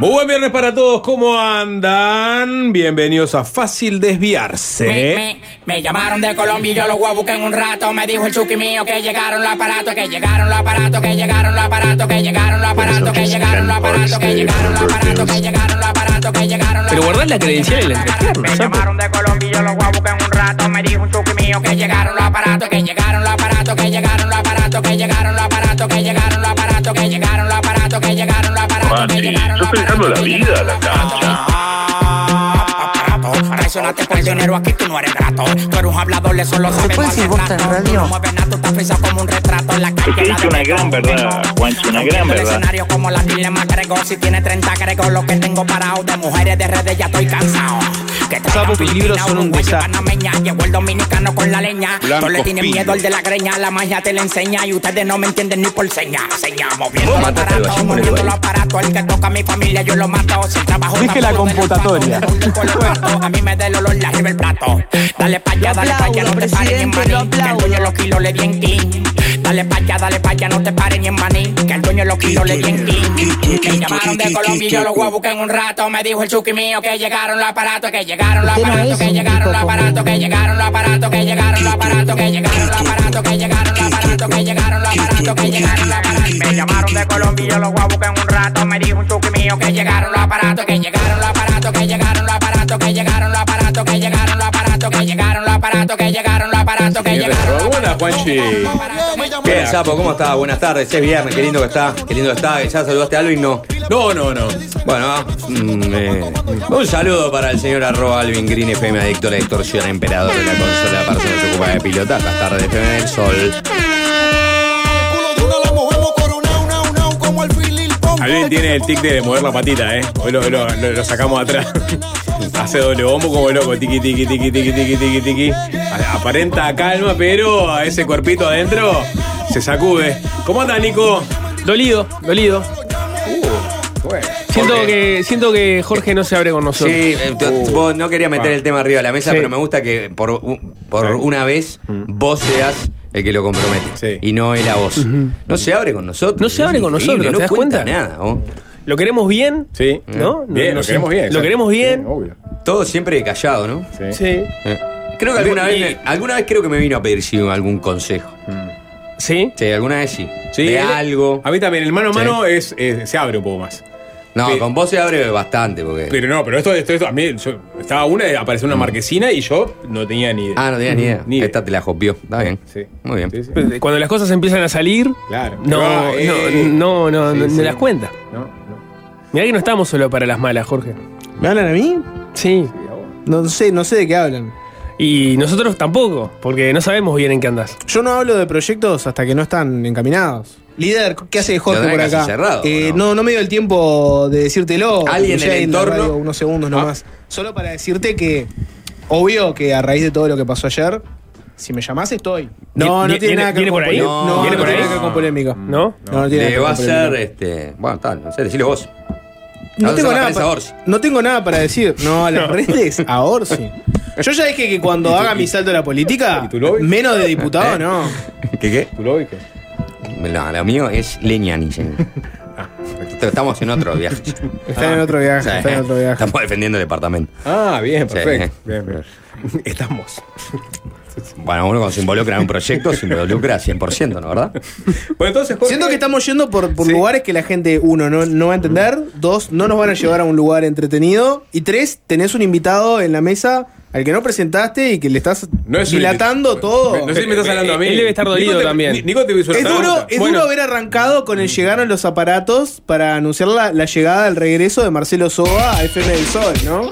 Muy buen viernes para todos, ¿cómo andan? Bienvenidos a Fácil Desviarse. me, me llamaron de Colombia y yo los voy a buscar en un rato. Me dijo el chuki mío que llegaron los aparatos, que llegaron los aparatos, que llegaron los aparatos, que llegaron los aparatos, que llegaron los aparatos, que llegaron los aparatos, que llegaron los aparatos, que llegaron los Pero guardás la credencial en la entrepierna, Me llamaron de Colombia y yo los voy a buscar en un rato. Me dijo un chuki mío que llegaron los aparatos, que llegaron los aparatos, que llegaron los aparatos, que llegaron los aparatos, que llegaron aparatos, que llegaron los aparatos, que llegaron los aparatos, que Mati, llegaron los estás dejando la vida a la cancha. Traicionaste por dinero, aquí tú no eres grato. Tú eres un hablador, le solo sabes puede decir bosta en radio? No mueves nada, tú estás frisado como un retrato en la calle. Te dice una gran verdad, Juancho, una gran El verdad. escenario como la dilema Gregor Si tiene 30 Gregor Lo que tengo parado De mujeres de redes ya estoy cansado Sapo, tus libros son un desastre. Llegó el dominicano con la leña Blanco No le tienen miedo el de la greña La magia te la enseña Y ustedes no me entienden ni por seña Seña moviendo al los aparatos El que toca a mi familia Yo lo mato Si el trabajo Dije la computatoria. el A mí me da el olor La arriba el plato Dale pa' allá, dale pa' allá No te pares ni en maní Que el dueño los kilos le di en king Dale pa' allá, dale pa' allá, no te pares ni en maní Que el dueño los kilos le di en king Me llamaron de Colombia y yo los voy a buscar en un rato Me dijo el chuki mío que llegaron los aparatos Que llegaron los aparatos, que llegaron los aparatos Que llegaron los aparatos, que llegaron los aparatos Que llegaron los aparatos, que llegaron los aparatos Que llegaron los aparatos, que llegaron los aparatos Me llamaron de Colombia y yo los voy a buscar en un rato Me dijo un chuki mío que llegaron los aparatos Que llegaron los aparatos, que llegaron aparatos Que llegaron los aparatos, que llegaron los aparatos Que llegaron los aparatos, que llegaron los aparatos Que llegaron los Buenas, Juanchi. ¿Qué, Sapo? ¿Cómo está? Buenas tardes. Es viernes, qué lindo que está. Qué lindo que está. ¿Ya saludaste a Alvin? No. No, no, no. Bueno, mm, eh, un saludo para el señor arroba Alvin Green FM, adicto a la distorsión, emperador de la consola, que se ocupa de pilotar las tardes de FM del Sol. Alvin tiene el tic de mover la patita, ¿eh? Hoy lo, lo- lo- lo sacamos atrás. Hace doble bombo como loco, tiqui, tiqui, tiqui, tiqui, tiqui, tiqui, tiqui. Aparenta calma, pero a ese cuerpito adentro se sacude. ¿Cómo anda, Nico? Dolido, dolido. Bueno. Siento que, siento que Jorge no se abre con Sí, nosotros. eh, t- vos no quería meter el tema arriba de la mesa, Sí. pero me gusta que por, por una vez vos seas el que lo compromete Sí. y no él a vos. No se abre con nosotros. No se abre con nosotros, no ¿te das cuenta cuenta? nada. vos. Lo queremos bien, Sí. ¿no? Bien, lo queremos bien. Lo queremos bien. Sí, obvio. Todo siempre callado, ¿no? Sí. Sí. Eh, Creo que alguna vez, me- alguna vez creo que me vino a pedir sí, algún consejo. ¿Sí? Sí, alguna vez sí. Sí, de él- algo. A mí también, el mano a Sí. mano es, es- se abre un poco más. No, con vos se abre bastante porque. Pero no, pero esto, esto, esto a mí, yo- estaba una apareció una marquesina y yo no tenía ni idea. ah, no tenía ni idea. Ni idea. Esta te la copió. Está bien. Sí. Muy bien. Sí, sí. Cuando las cosas empiezan a salir, Claro. no, Ah, no, eh, no, no, sí, no, sí. me das cuenta. No, no. Mirá que no estamos solo para las malas, Jorge. ¿Me hablan a mí? Sí. No sé, no sé de qué hablan. Y nosotros tampoco, porque no sabemos bien en qué andás. Yo no hablo de proyectos hasta que no están encaminados. Líder, ¿qué hace Jorge por acá? cerrado, Eh, ¿o no? no? no, me dio el tiempo de decírtelo. Alguien en la entorno- radio unos segundos Ah. nomás. Solo para decirte que, obvio que a raíz de todo lo que pasó ayer, si me llamás estoy. No, no ¿Viene- tiene nada que ver viene con por ahí? polémica. No, ¿Viene no por tiene ahí? que ver con polémica. ¿No? No, no tiene nada Le que ver va a con polémica. ser, este. Bueno, tal, no sé, decilo vos. No a tengo, nada prensa pa- Orsi. no tengo nada para decir. No, a las redes, a Orsi. Yo ya dije que cuando haga mi salto a la política, ¿Y tu menos de diputado, no. ¿Qué qué? ¿Tú lo lo mío es Leñani, señor. Estamos en otro viaje. Está en otro viaje, Sí, está en otro viaje. Estamos defendiendo el departamento. Ah, bien, Sí. perfecto. Bien, bien. Estamos. Bueno, uno cuando se involucra en un proyecto se involucra 100%, ¿no? ¿Verdad? Bueno, entonces, Jorge, Siento que estamos yendo por, por Sí. lugares que la gente, uno, no, no va a entender, dos, no nos van a llevar a un lugar entretenido, y tres, tenés un invitado en la mesa al que no presentaste y que le estás no es un dilatando todo. No sé si me estás hablando a mí. Él debe estar dolido Nico te- también. Ni- Nico te Es duro, es Bueno. duro haber arrancado con el llegaron los aparatos para anunciar la, la llegada del regreso de Marcelo Soba a FM del Sol, ¿no?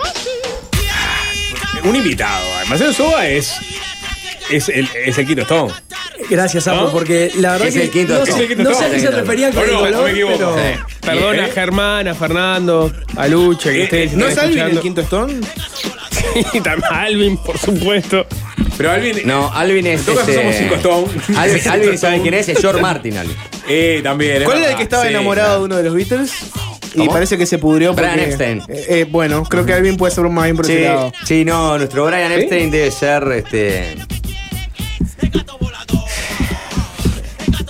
Un invitado. Marcelo Soba es. Es el, es el Quito Stone. Gracias, Sapo, ¿No? porque la verdad Es que el quinto no, sé, no sé a qué se quinto referían con el color, me equivoco. pero... Perdona ¿Eh? a Germán, a Fernando, a Lucha, que Eh, ustedes eh, ¿No es Alvin el quinto Stone? Sí, también a Alvin, por supuesto. Pero Alvin. No, Alvin es. En todo caso este, somos cinco Stone. Alvin, Alvin. ¿saben quién es? Es George Martin, Alvin. Eh, también. ¿Cuál era el que estaba sí, enamorado de uno de los Beatles? Y parece que se pudrió porque... Brian Epstein. Eh, eh, bueno, creo que Alvin puede ser más bien por ese Sí, lado. sí, no, nuestro Brian Epstein debe ser este.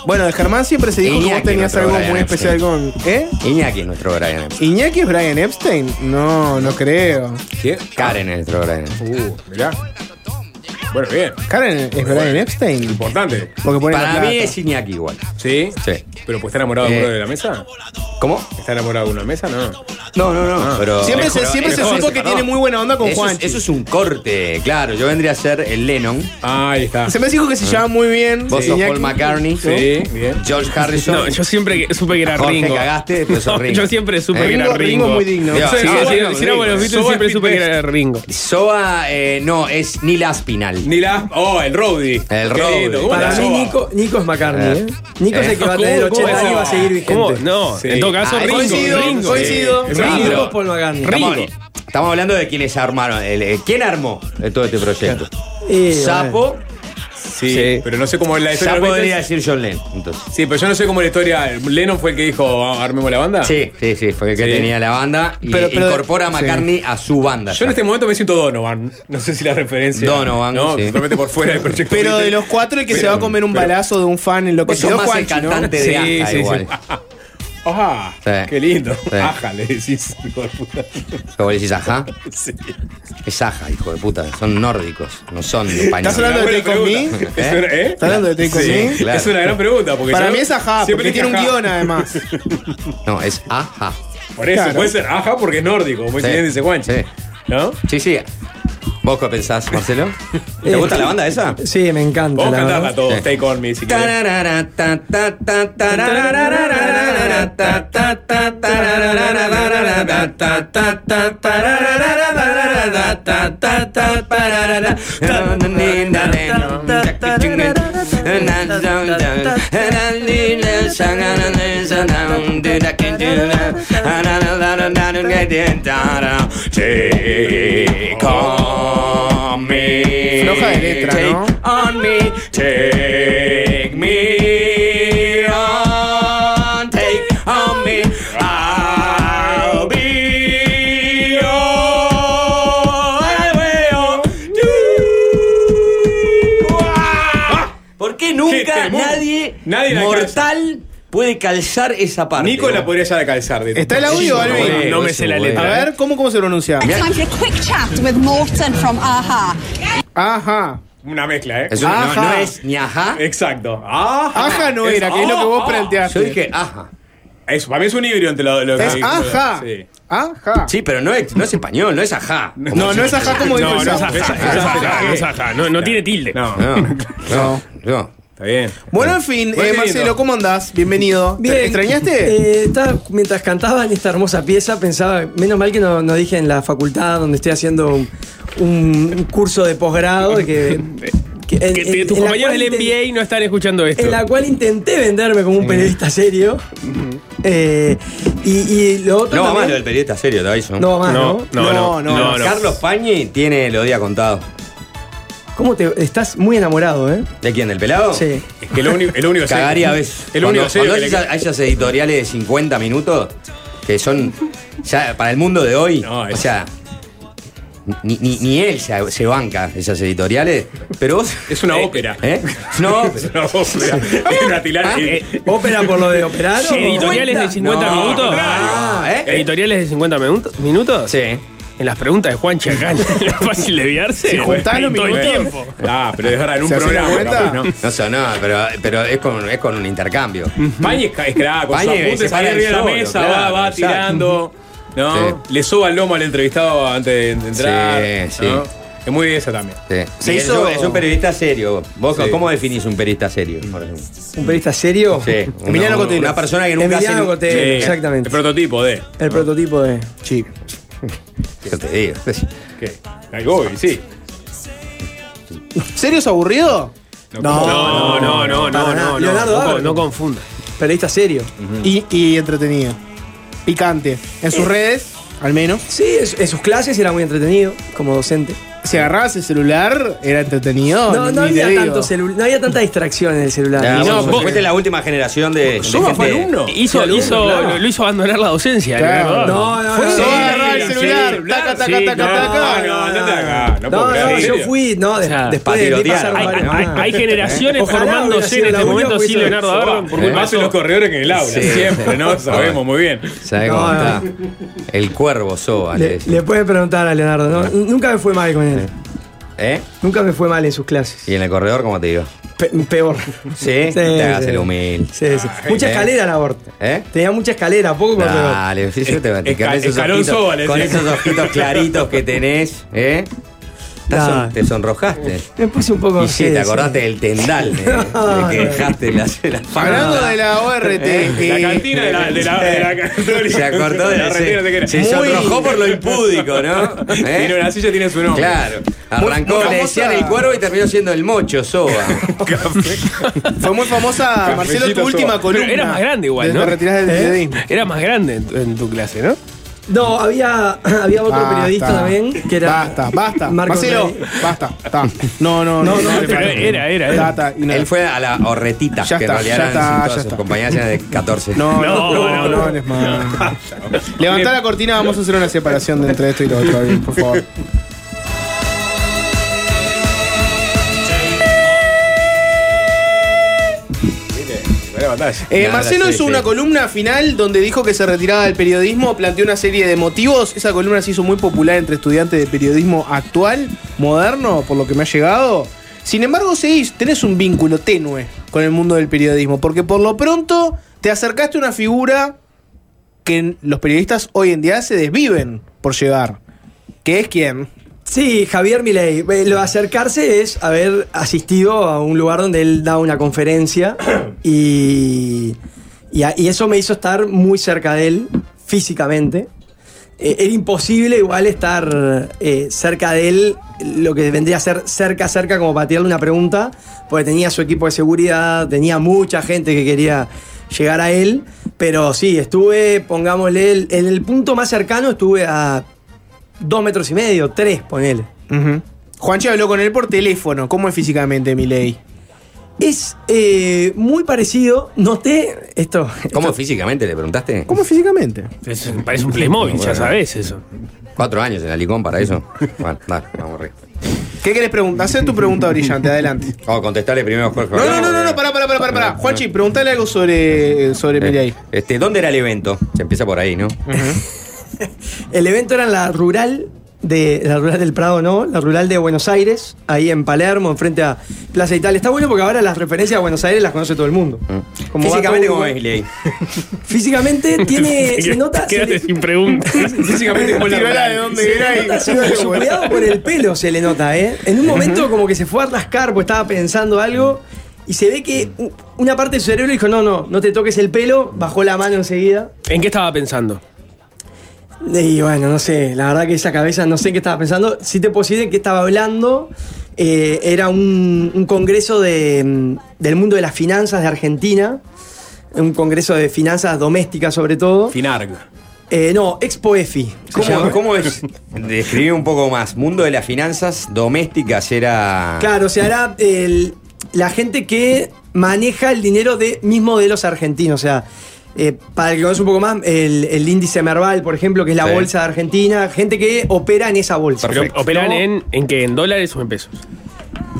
Bueno, de Germán siempre se dijo que vos tenías algo Brian muy Epstein. especial con. ¿Eh? Iñaki es nuestro Brian Epstein. ¿Iñaki es Brian Epstein? No, no creo. ¿Quién? Karen es nuestro Brian Epstein. Uh, mirá. Bueno, bien. ¿Karen es Brian Epstein? Importante. Porque pone la Para mí plata. es Iñaki igual. ¿Sí? Sí. ¿Pero pues está enamorado Eh. alguno de la mesa? ¿Cómo? ¿Está enamorado de alguna mesa? No. No, no, no. Pero Siempre se, pero- siempre se supo que tiene muy buena onda con eso, Juan. es, eso es un corte, claro. Yo vendría a ser el Lennon. Ah, ahí está. Se me dijo que se lleva muy bien. Vos sos Iñaki. Paul McCartney. Sí, bien. George Harrison. No, yo siempre supe que era Jorge Ringo. cagaste, después sos Ringo. yo siempre supe Eh, que era Ringo, Ringo. Muy digno. Sí, Ah, sí, bueno, sí, siempre supe que era Ringo. Soa, eh, no, es Neil Aspinal. Ni la. Oh, el Roadie. El ¿cómo Para mí? Nico, Nico es McCartney, ¿eh? Nico es el que va a ¿Cómo- tener cómo 80 años y va a seguir vigente. ¿Cómo? No, en todo caso Ah, Ringo. coincido, Ringo. coincido. Ringo es Paul McCartney. Ringo. Estamos, hablando de quienes armaron. eh, ¿Quién armó eh, todo este proyecto? Sapo. Sí, Sí. pero no sé cómo es la historia. de los podría Beatles. decir John Lennon. Entonces. Sí, pero yo no sé cómo es la historia. ¿Lennon fue el que dijo "Ah, armemos la banda? Sí, sí, sí, fue el que Sí. tenía la banda y Pero- pero- incorpora a sí. McCartney a su banda. Yo en este momento me siento Donovan. No sé si la referencia. Donovan, No, sí. totalmente por fuera del proyecto. Pero de los cuatro, el que se va a comer un pero- balazo de un fan en lo que Vos sos más el Juanchi, ¿no? cantante de Sí, Aja sí, sí. igual. Ajá. Sí. Qué lindo. Sí. Ajá, le decís, hijo de puta. ¿Cómo le decís Aja? Sí. Es Aja, hijo de puta. Son nórdicos, no son españoles. ¿Estás hablando de Take. Me? ¿eh? ¿Estás hablando de Take On Sí, Me? claro. Es una gran pregunta. Porque Para yo mí es ajá, siempre porque tiene un ajá. guion además. No, es Aja. Por eso, Claro. puede ser ajá porque es nórdico, como dice Juanchi. Sí. ¿No? Sí, sí. ¿Vos qué pensás, Marcelo? ¿Te gusta la banda esa? Sí, me encanta. Vos la cantarla verdad. todos, Sí. Take On Me si querés. Take on me. ¿no? Take on me. Take me nadie, la mortal puede calzar esa parte? Nico la podría ya calzar. de- ¿Está el audio, Sí, Alvin? No me sé la bueno. A letra. ver, ¿cómo, cómo se pronuncia? Time for a quick chat with Morton from AHA. Ajá. Una mezcla, ¿eh? Es no, Ajá. no es ni ajá. Exacto. Ajá. Aja no era, que es lo que vos ajá. planteaste. Yo dije ajá. Eso, para mí es un híbrido entre lo, lo que. Es ajá. Sí. Ajá. Sí, pero no es, no es español, no es ajá. No, no es ajá como dijo No, el no es ajá, no es ajá, no es ajá. No, no tiene tilde. No, No, no, no. Está bien. Bueno, en fin, eh, Marcelo. ¿cómo andás? Bienvenido. Bien. ¿Te extrañaste? Eh, estaba- mientras cantaba en esta hermosa pieza, pensaba, menos mal que no, no dije en la facultad donde estoy haciendo un, un curso de posgrado que, que en- Que en- te- tus en compañeros del NBA no están escuchando esto. En la cual intenté venderme como un periodista serio. Eh, y, y lo otro. No va más lo del periodista serio, te aviso. No va más, ¿no? no, no, no, No, no, no. Carlos Pañi tiene los días contados. ¿Cómo te.? Estás muy enamorado, ¿eh? ¿De quién? ¿Del pelado? Sí. Es que lo único, el único Cagaría a veces. El Cuando- único cuando que le- hay esas editoriales de 50 minutos que son. Ya, para el mundo de hoy. No, o es- sea. Ni, ni, ni él se, se banca esas editoriales. Pero vos. Es una eh, ópera. ¿Eh? No, Es una ópera. Hay una. Ah, eh, ¿Ópera por lo de operar? o- ¿Editoriales de 50 No, minutos? Ah, ¿eh? ¿Editoriales de 50 minutos? ¿Minutos? Sí. En las preguntas de Juanchi acá, en la fácil de viarse. Si juntás los todo el tiempo. Ah, pero es verdad, en un ¿Se hace la programa. cuenta? ¿no? No sé, no, pero, pero es, con, es con un intercambio. Pañi es, ca- es crack, con Pañi sus se apuntes para arriba de la mesa, claro, va, va exacto. tirando. ¿No? Sí. Le soba el lomo al entrevistado antes de entrar. Sí, ¿no? sí. Es muy esa también. Sí. Se hizo- es, un, periodista serio. ¿Vos Sí. cómo definís un periodista serio? por ejemplo? ¿Un periodista serio? Sí. Emiliano una, persona que nunca Emiliano hace. Cotelo. Sí, exactamente. El prototipo de. El prototipo de. Sí. Yo te digo. ¿Qué? Ahí voy, sí. ¿Serio es aburrido? No, no, no, no, no, no, Leonardo no, no confunda. Periodista serio. Y, y entretenido. Picante. En sus redes, al menos. Sí, en sus clases era muy entretenido como docente. Si agarrabas el celular, era entretenido. No, no había, digo. tanto celu- no había tanta distracción en el celular. Vos- no, vos fuiste la última generación de. de ¿Soba fue gente- alumno? Hizo, alumno, hizo, claro. lo, lo hizo abandonar la docencia. Claro. No, no, Fue no. solo Sí, agarrar el celular. taca, taca, Sí, taca, no, taca. no. No, No, no, ¿en yo fui, no, de- O sea, después de mí patirotear, pasaron Hay, generaciones Ojalá formándose en este momento sin porque Leonardo Arban. Por Más culpa en los corredores que en el aula, Sí. siempre, ¿no? Sabemos muy bien. ¿Sabes No, cómo no. está? El cuervo soba, le pueden preguntar a Leonardo, ¿no? Nunca me fue mal con él. ¿Eh? Nunca me fue mal en sus clases. ¿Y en el corredor cómo te digo? Pe- peor. ¿Sí? te hagas el humilde. Sí, sí. Mucha ¿eh? escalera la aborta. ¿Eh? Tenía mucha escalera, poco corredor. Dale, sí, yo te a Esca- con esos ojitos, con esos ojitos claritos que tenés, ¿eh? Son- te sonrojaste. Me puse un poco. Y sí, te acordaste del tendal, ¿eh? de que dejaste la. Hablando de la ORT. ¿Eh? La cantina de la, de la, de la católica. Se acordó de la. Se Muy- sonrojó por lo impúdico, ¿no? ¿Eh? Tiene una silla, tiene su nombre. Claro. Arrancó, muy le decían el cuervo y terminó siendo el mocho, soba. Fue muy famosa, Marcelo, tu última soba. columna. Era más grande igual, ¿no? del ¿Eh? periodismo. Era más grande en tu, en tu clase, ¿no? No, había, había otro Basta. periodista también que era. Basta, basta. Marco Marcelo, basta. está. No, no, No, no. no, no, pero era, era, era. Ta, ta, y no. Él fue a la horretita, Ya que está, en realidad ya eran está, todas ya sus eran de 14. No, no, No, no, no, no, no. hables más. Levantá la cortina, vamos a hacer una separación de entre esto y lo otro, bien, por favor. Eh, Marcelo sí, hizo sí. una columna final donde dijo que se retiraba del periodismo, planteó una serie de motivos. Esa columna se hizo muy popular entre estudiantes de periodismo actual, moderno, por lo que me ha llegado. Sin embargo, seguís, tenés un vínculo tenue con el mundo del periodismo, porque por lo pronto te acercaste a una figura que los periodistas hoy en día se desviven por llegar. ¿Que es quién? Sí, Javier Milei. Lo de acercarse es haber asistido a un lugar donde él da una conferencia y, y, eso me hizo estar muy cerca de él físicamente. Eh, era imposible igual estar eh, cerca de él, lo que vendría a ser cerca, cerca, como para tirarle una pregunta, porque tenía su equipo de seguridad, tenía mucha gente que quería llegar a él, pero sí, estuve, pongámosle, en el punto más cercano estuve a dos metros y medio, tres, ponele. Ujú. Juanchi habló con él por teléfono. ¿Cómo es físicamente Milei? Es eh, muy parecido, noté esto. ¿Cómo esto- físicamente le preguntaste? ¿Cómo es físicamente? Es- parece un Playmobil, ya sabes eso. Cuatro años en la Licón para eso. Bueno, dale, vamos arriba. ¿Qué querés preguntar? Hacé tu pregunta brillante, adelante. Vamos a contestarle primero a Jorge. No, no, no, no, no, pará, pará, pará, pará. Juanchi, preguntale algo sobre, sobre Milei. Eh, Este, ¿Dónde era el evento? Se empieza por ahí, ¿no? El evento era en la rural de la rural del Prado, ¿no? La rural de Buenos Aires, ahí en Palermo, enfrente a Plaza Italia. Está bueno porque ahora las referencias a Buenos Aires las conoce todo el mundo. Como va Físicamente, tiene. se nota. se Quédate le- sin preguntas. Físicamente, como la de donde se era le nota su, su cuidado por el pelo se le nota, ¿eh? En un momento como que se fue a rascar porque estaba pensando algo y se ve que una parte de su cerebro dijo, no, no, no te toques el pelo, bajó la mano enseguida. ¿En qué estaba pensando? Y bueno, no sé, la verdad que esa cabeza no sé qué estaba pensando. Si te puedo decir de qué estaba hablando. Eh, era un, un congreso de, mm, del mundo de las finanzas de Argentina. Un congreso de finanzas domésticas sobre todo. Finarg. Eh, no, Expo EFI. ¿Cómo. ¿Cómo es? Describí un poco más. Mundo de las finanzas domésticas era. Claro, o sea, era el- la gente que maneja el dinero de, mismo de los argentinos. O sea, eh, para el que conoce un poco más, el, el índice Merval, por ejemplo, que es la Sí. bolsa de Argentina, gente que opera en esa bolsa. ¿Operan ¿No? en, en qué? ¿En dólares o en pesos?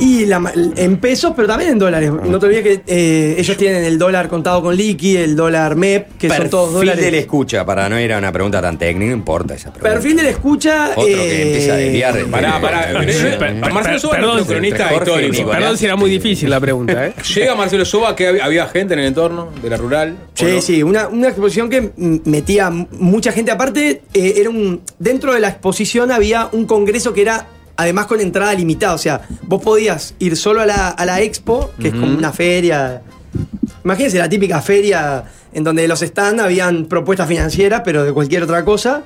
Y la en pesos, pero también en dólares. No te olvides que eh, ellos tienen el dólar contado con liqui, el dólar MEP, que son todos Perfil dólares. de la escucha, para no ir a una pregunta tan técnica, no importa esa pregunta. Perfil de la escucha. Otro que eh, empieza a desviar. Pará, pará. Eh, Marcelo Soba perdón, cronista histórico. Perdón si era muy difícil la pregunta, ¿eh? Llega Marcelo Soba, que había, había gente en el entorno de la rural. ¿o Sí, no? sí, una, una exposición que metía mucha gente. Aparte, eh, era un. Dentro de la exposición había un congreso que era además con entrada limitada. O sea, vos podías ir solo a la, a la expo, que es como una feria. Imagínense la típica feria en donde de los stands habían propuestas financieras, pero de cualquier otra cosa.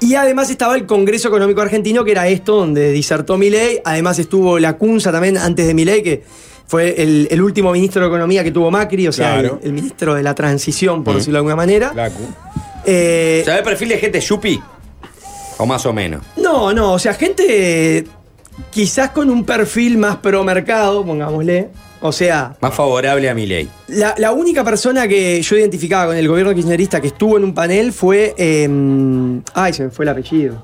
Y además estaba el Congreso Económico Argentino, que era esto, donde disertó Milei. Además estuvo la CUNSA también antes de Milei, que fue el, el último ministro de Economía que tuvo Macri, o sea, Claro. el, el ministro de la transición, por decirlo de alguna manera. La. Eh, ¿Sabés perfil de gente yupi? O más o menos. no, no, o sea, gente quizás con un perfil más pro mercado, pongámosle. O sea, Más favorable a mi ley. La, la única persona que yo identificaba con el gobierno kirchnerista que estuvo en un panel fue. eh, ay, se me fue el apellido.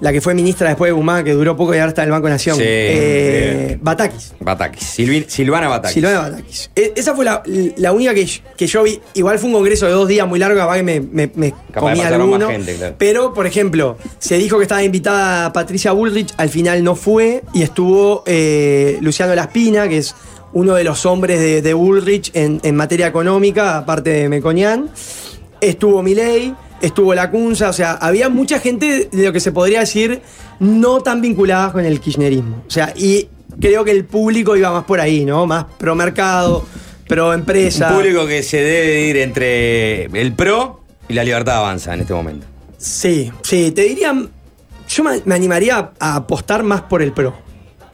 La que fue ministra después de Guzmán, que duró poco y ahora está en el Banco Nación. Sí, Eh. Batakis. Batakis. Silvana Batakis. Silvana Batakis. E- Esa fue la, la única que, que yo vi. Igual fue un congreso de dos días muy largo, capaz que me, me, de alguno. gente, claro. Pero, por ejemplo, se dijo que estaba invitada Patricia Bullrich, al final no fue, y estuvo eh, Luciano Laspina, que es uno de los hombres de, de Bullrich en, en materia económica, aparte de Meconian. Estuvo Milei, estuvo Lacunza, o sea, había mucha gente de lo que se podría decir no tan vinculada con el kirchnerismo. O sea, y creo que el público iba más por ahí, ¿no? Más pro mercado, pro empresa. Un público que se debe ir entre el PRO y la libertad avanza en este momento. Sí, sí, te diría. Yo me me animaría a apostar más por el pro.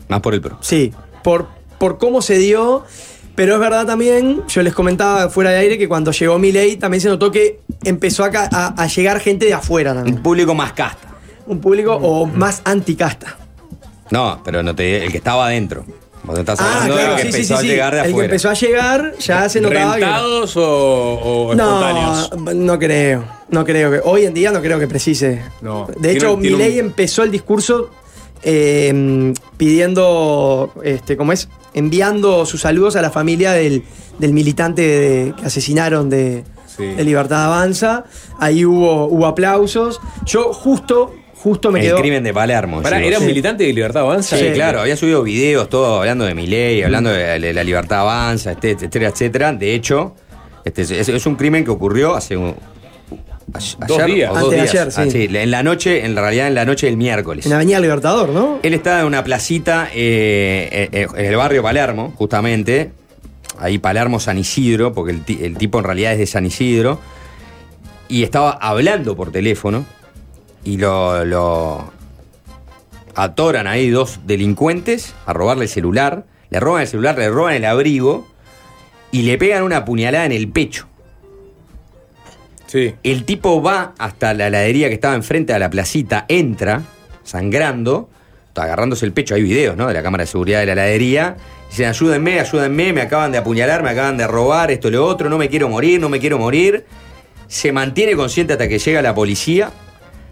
Más por el PRO. Sí, por, por cómo se dio. Pero es verdad también, yo les comentaba fuera de aire que cuando llegó Milei también se notó que empezó a, a- a llegar gente de afuera también. Un público más casta. Un público o más anticasta. No, pero no te, el que estaba adentro. Vos estás Ah, hablando claro, del que sí, empezó sí, a sí. llegar de El que afuera. empezó a llegar ya se notaba que. ¿Rentados o, o No, espontáneos? no creo. No creo que. Hoy en día no creo que precise. No. De hecho, tiene un- Milei empezó el discurso eh, pidiendo. Este, ¿Cómo es? Enviando sus saludos a la familia del, del militante de- que asesinaron de, Sí. de Libertad Avanza. Ahí hubo, hubo aplausos. Yo justo, justo me el quedó. crimen de Palermo. Pará. ¿era un Sí. militante de Libertad Avanza? Sí, Sí. claro, había subido videos, todo hablando de Milei, hablando de la, la libertad avanza, este, etcétera, etcétera. De hecho, este, es, es un crimen que ocurrió hace un, Dos ayer días. o dos Antes de ayer, sí. Ah, en la noche, en realidad en la noche del miércoles. En Avenida Libertador, ¿no? Él estaba en una placita eh, eh, en el barrio Palermo, justamente. Ahí Palermo San Isidro, porque el tipo en realidad es de San Isidro. Y estaba hablando por teléfono. Y lo, lo atoran ahí dos delincuentes a robarle el celular. Le roban el celular, le roban el abrigo. Y le pegan una puñalada en el pecho. El tipo va hasta la heladería que estaba enfrente de la placita, entra, sangrando, agarrándose el pecho, hay videos, ¿no? De la cámara de seguridad de la heladería. Dicen, ayúdenme, ayúdenme, me acaban de apuñalar, me acaban de robar, esto, lo otro, no me quiero morir, no me quiero morir. Se mantiene consciente hasta que llega la policía.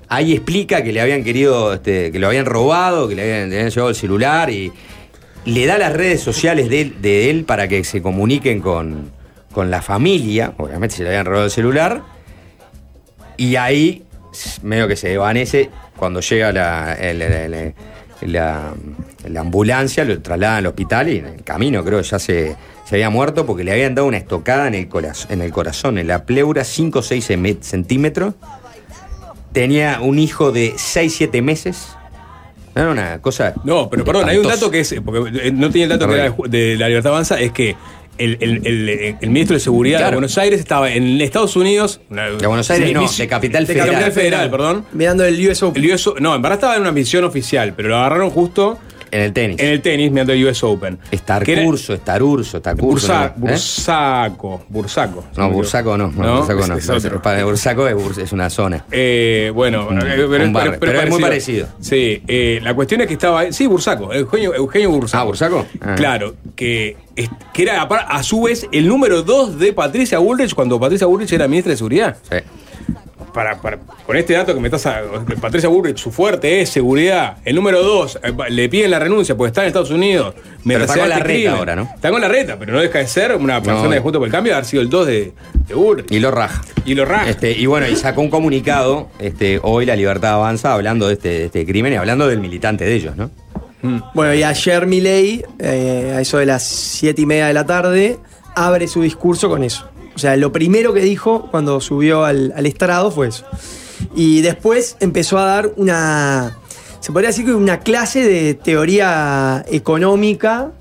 Ahí explica que le habían querido, este, que lo habían robado, que le habían, le habían llevado el celular y le da las redes sociales de él, de él para que se comuniquen con, con la familia. Obviamente se le habían robado el celular. Y ahí, medio que se desvanece, cuando llega la, la- la ambulancia, lo trasladan al hospital y en el camino creo que ya se, se había muerto porque le habían dado una estocada en el, coraz- en el corazón, en la pleura, 5 o 6 centímetros. Tenía un hijo de 6, 7 meses. Era una cosa. No, pero perdón, hay un dato que es. Porque eh, no tiene el dato que era de, de la Libertad Avanza, es que el, el- el- el ministro de Seguridad de. Buenos Aires estaba en Estados Unidos. De Buenos Aires, no, de Capital de Federal. Capital Federal, perdón. Mirando el US Open. El US no, en verdad estaba en una misión oficial, pero lo agarraron justo En el tenis. en el tenis mirando el US Open. Estar curso, estar urso, estar curso. ¿Eh? Bursaco. Bursaco. No, Bursaco no. no, No, Bursaco es- no. es otro. Para- Bursaco es, es una zona. Eh, bueno, Un- eh, pero, un barrio, pero es muy parecido. Sí, eh, la cuestión es que estaba. ahí- Sí, Bursaco, Eugenio, Eugenio Bursaco. Ah, Bursaco. Ah. Claro, que, es- que era a su vez el número 2 de Patricia Bullrich cuando Patricia Bullrich era ministra de Seguridad. Sí. Para, para- con este dato que me estás. a- Patricia Bullrich, su fuerte es seguridad. El número 2, le piden la renuncia porque está en Estados Unidos. Pero está con la este reta crimen. ahora, ¿no? Está con la reta, pero no deja de ser una persona de Junto por el Cambio, haber sido el 2 de, de Bullrich. Y lo raja. Y lo raja. Este, y bueno, y sacó un comunicado, este, hoy la libertad avanza, hablando de este, de este crimen y hablando del militante de ellos, ¿no? Bueno, y ayer Milei, eh, a eso de las siete y media de la tarde, abre su discurso con eso. O sea, lo primero que dijo cuando subió al, al estrado fue eso. Y después empezó a dar una, se podría decir que una clase de teoría económica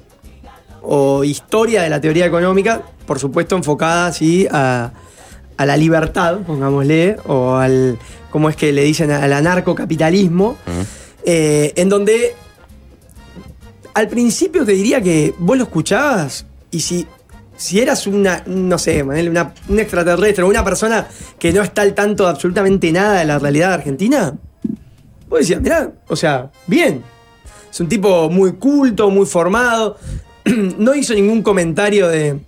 o historia de la teoría económica, por supuesto enfocada así a, a la libertad, pongámosle, o al, ¿cómo es que le dicen? Al anarcocapitalismo, eh, en donde al principio te diría que vos lo escuchabas y si, si eras una, no sé, una, un extraterrestre o una persona que no está al tanto de absolutamente nada de la realidad argentina, vos decías, mirá, o sea, bien. Es un tipo muy culto, muy formado. no hizo ningún comentario de,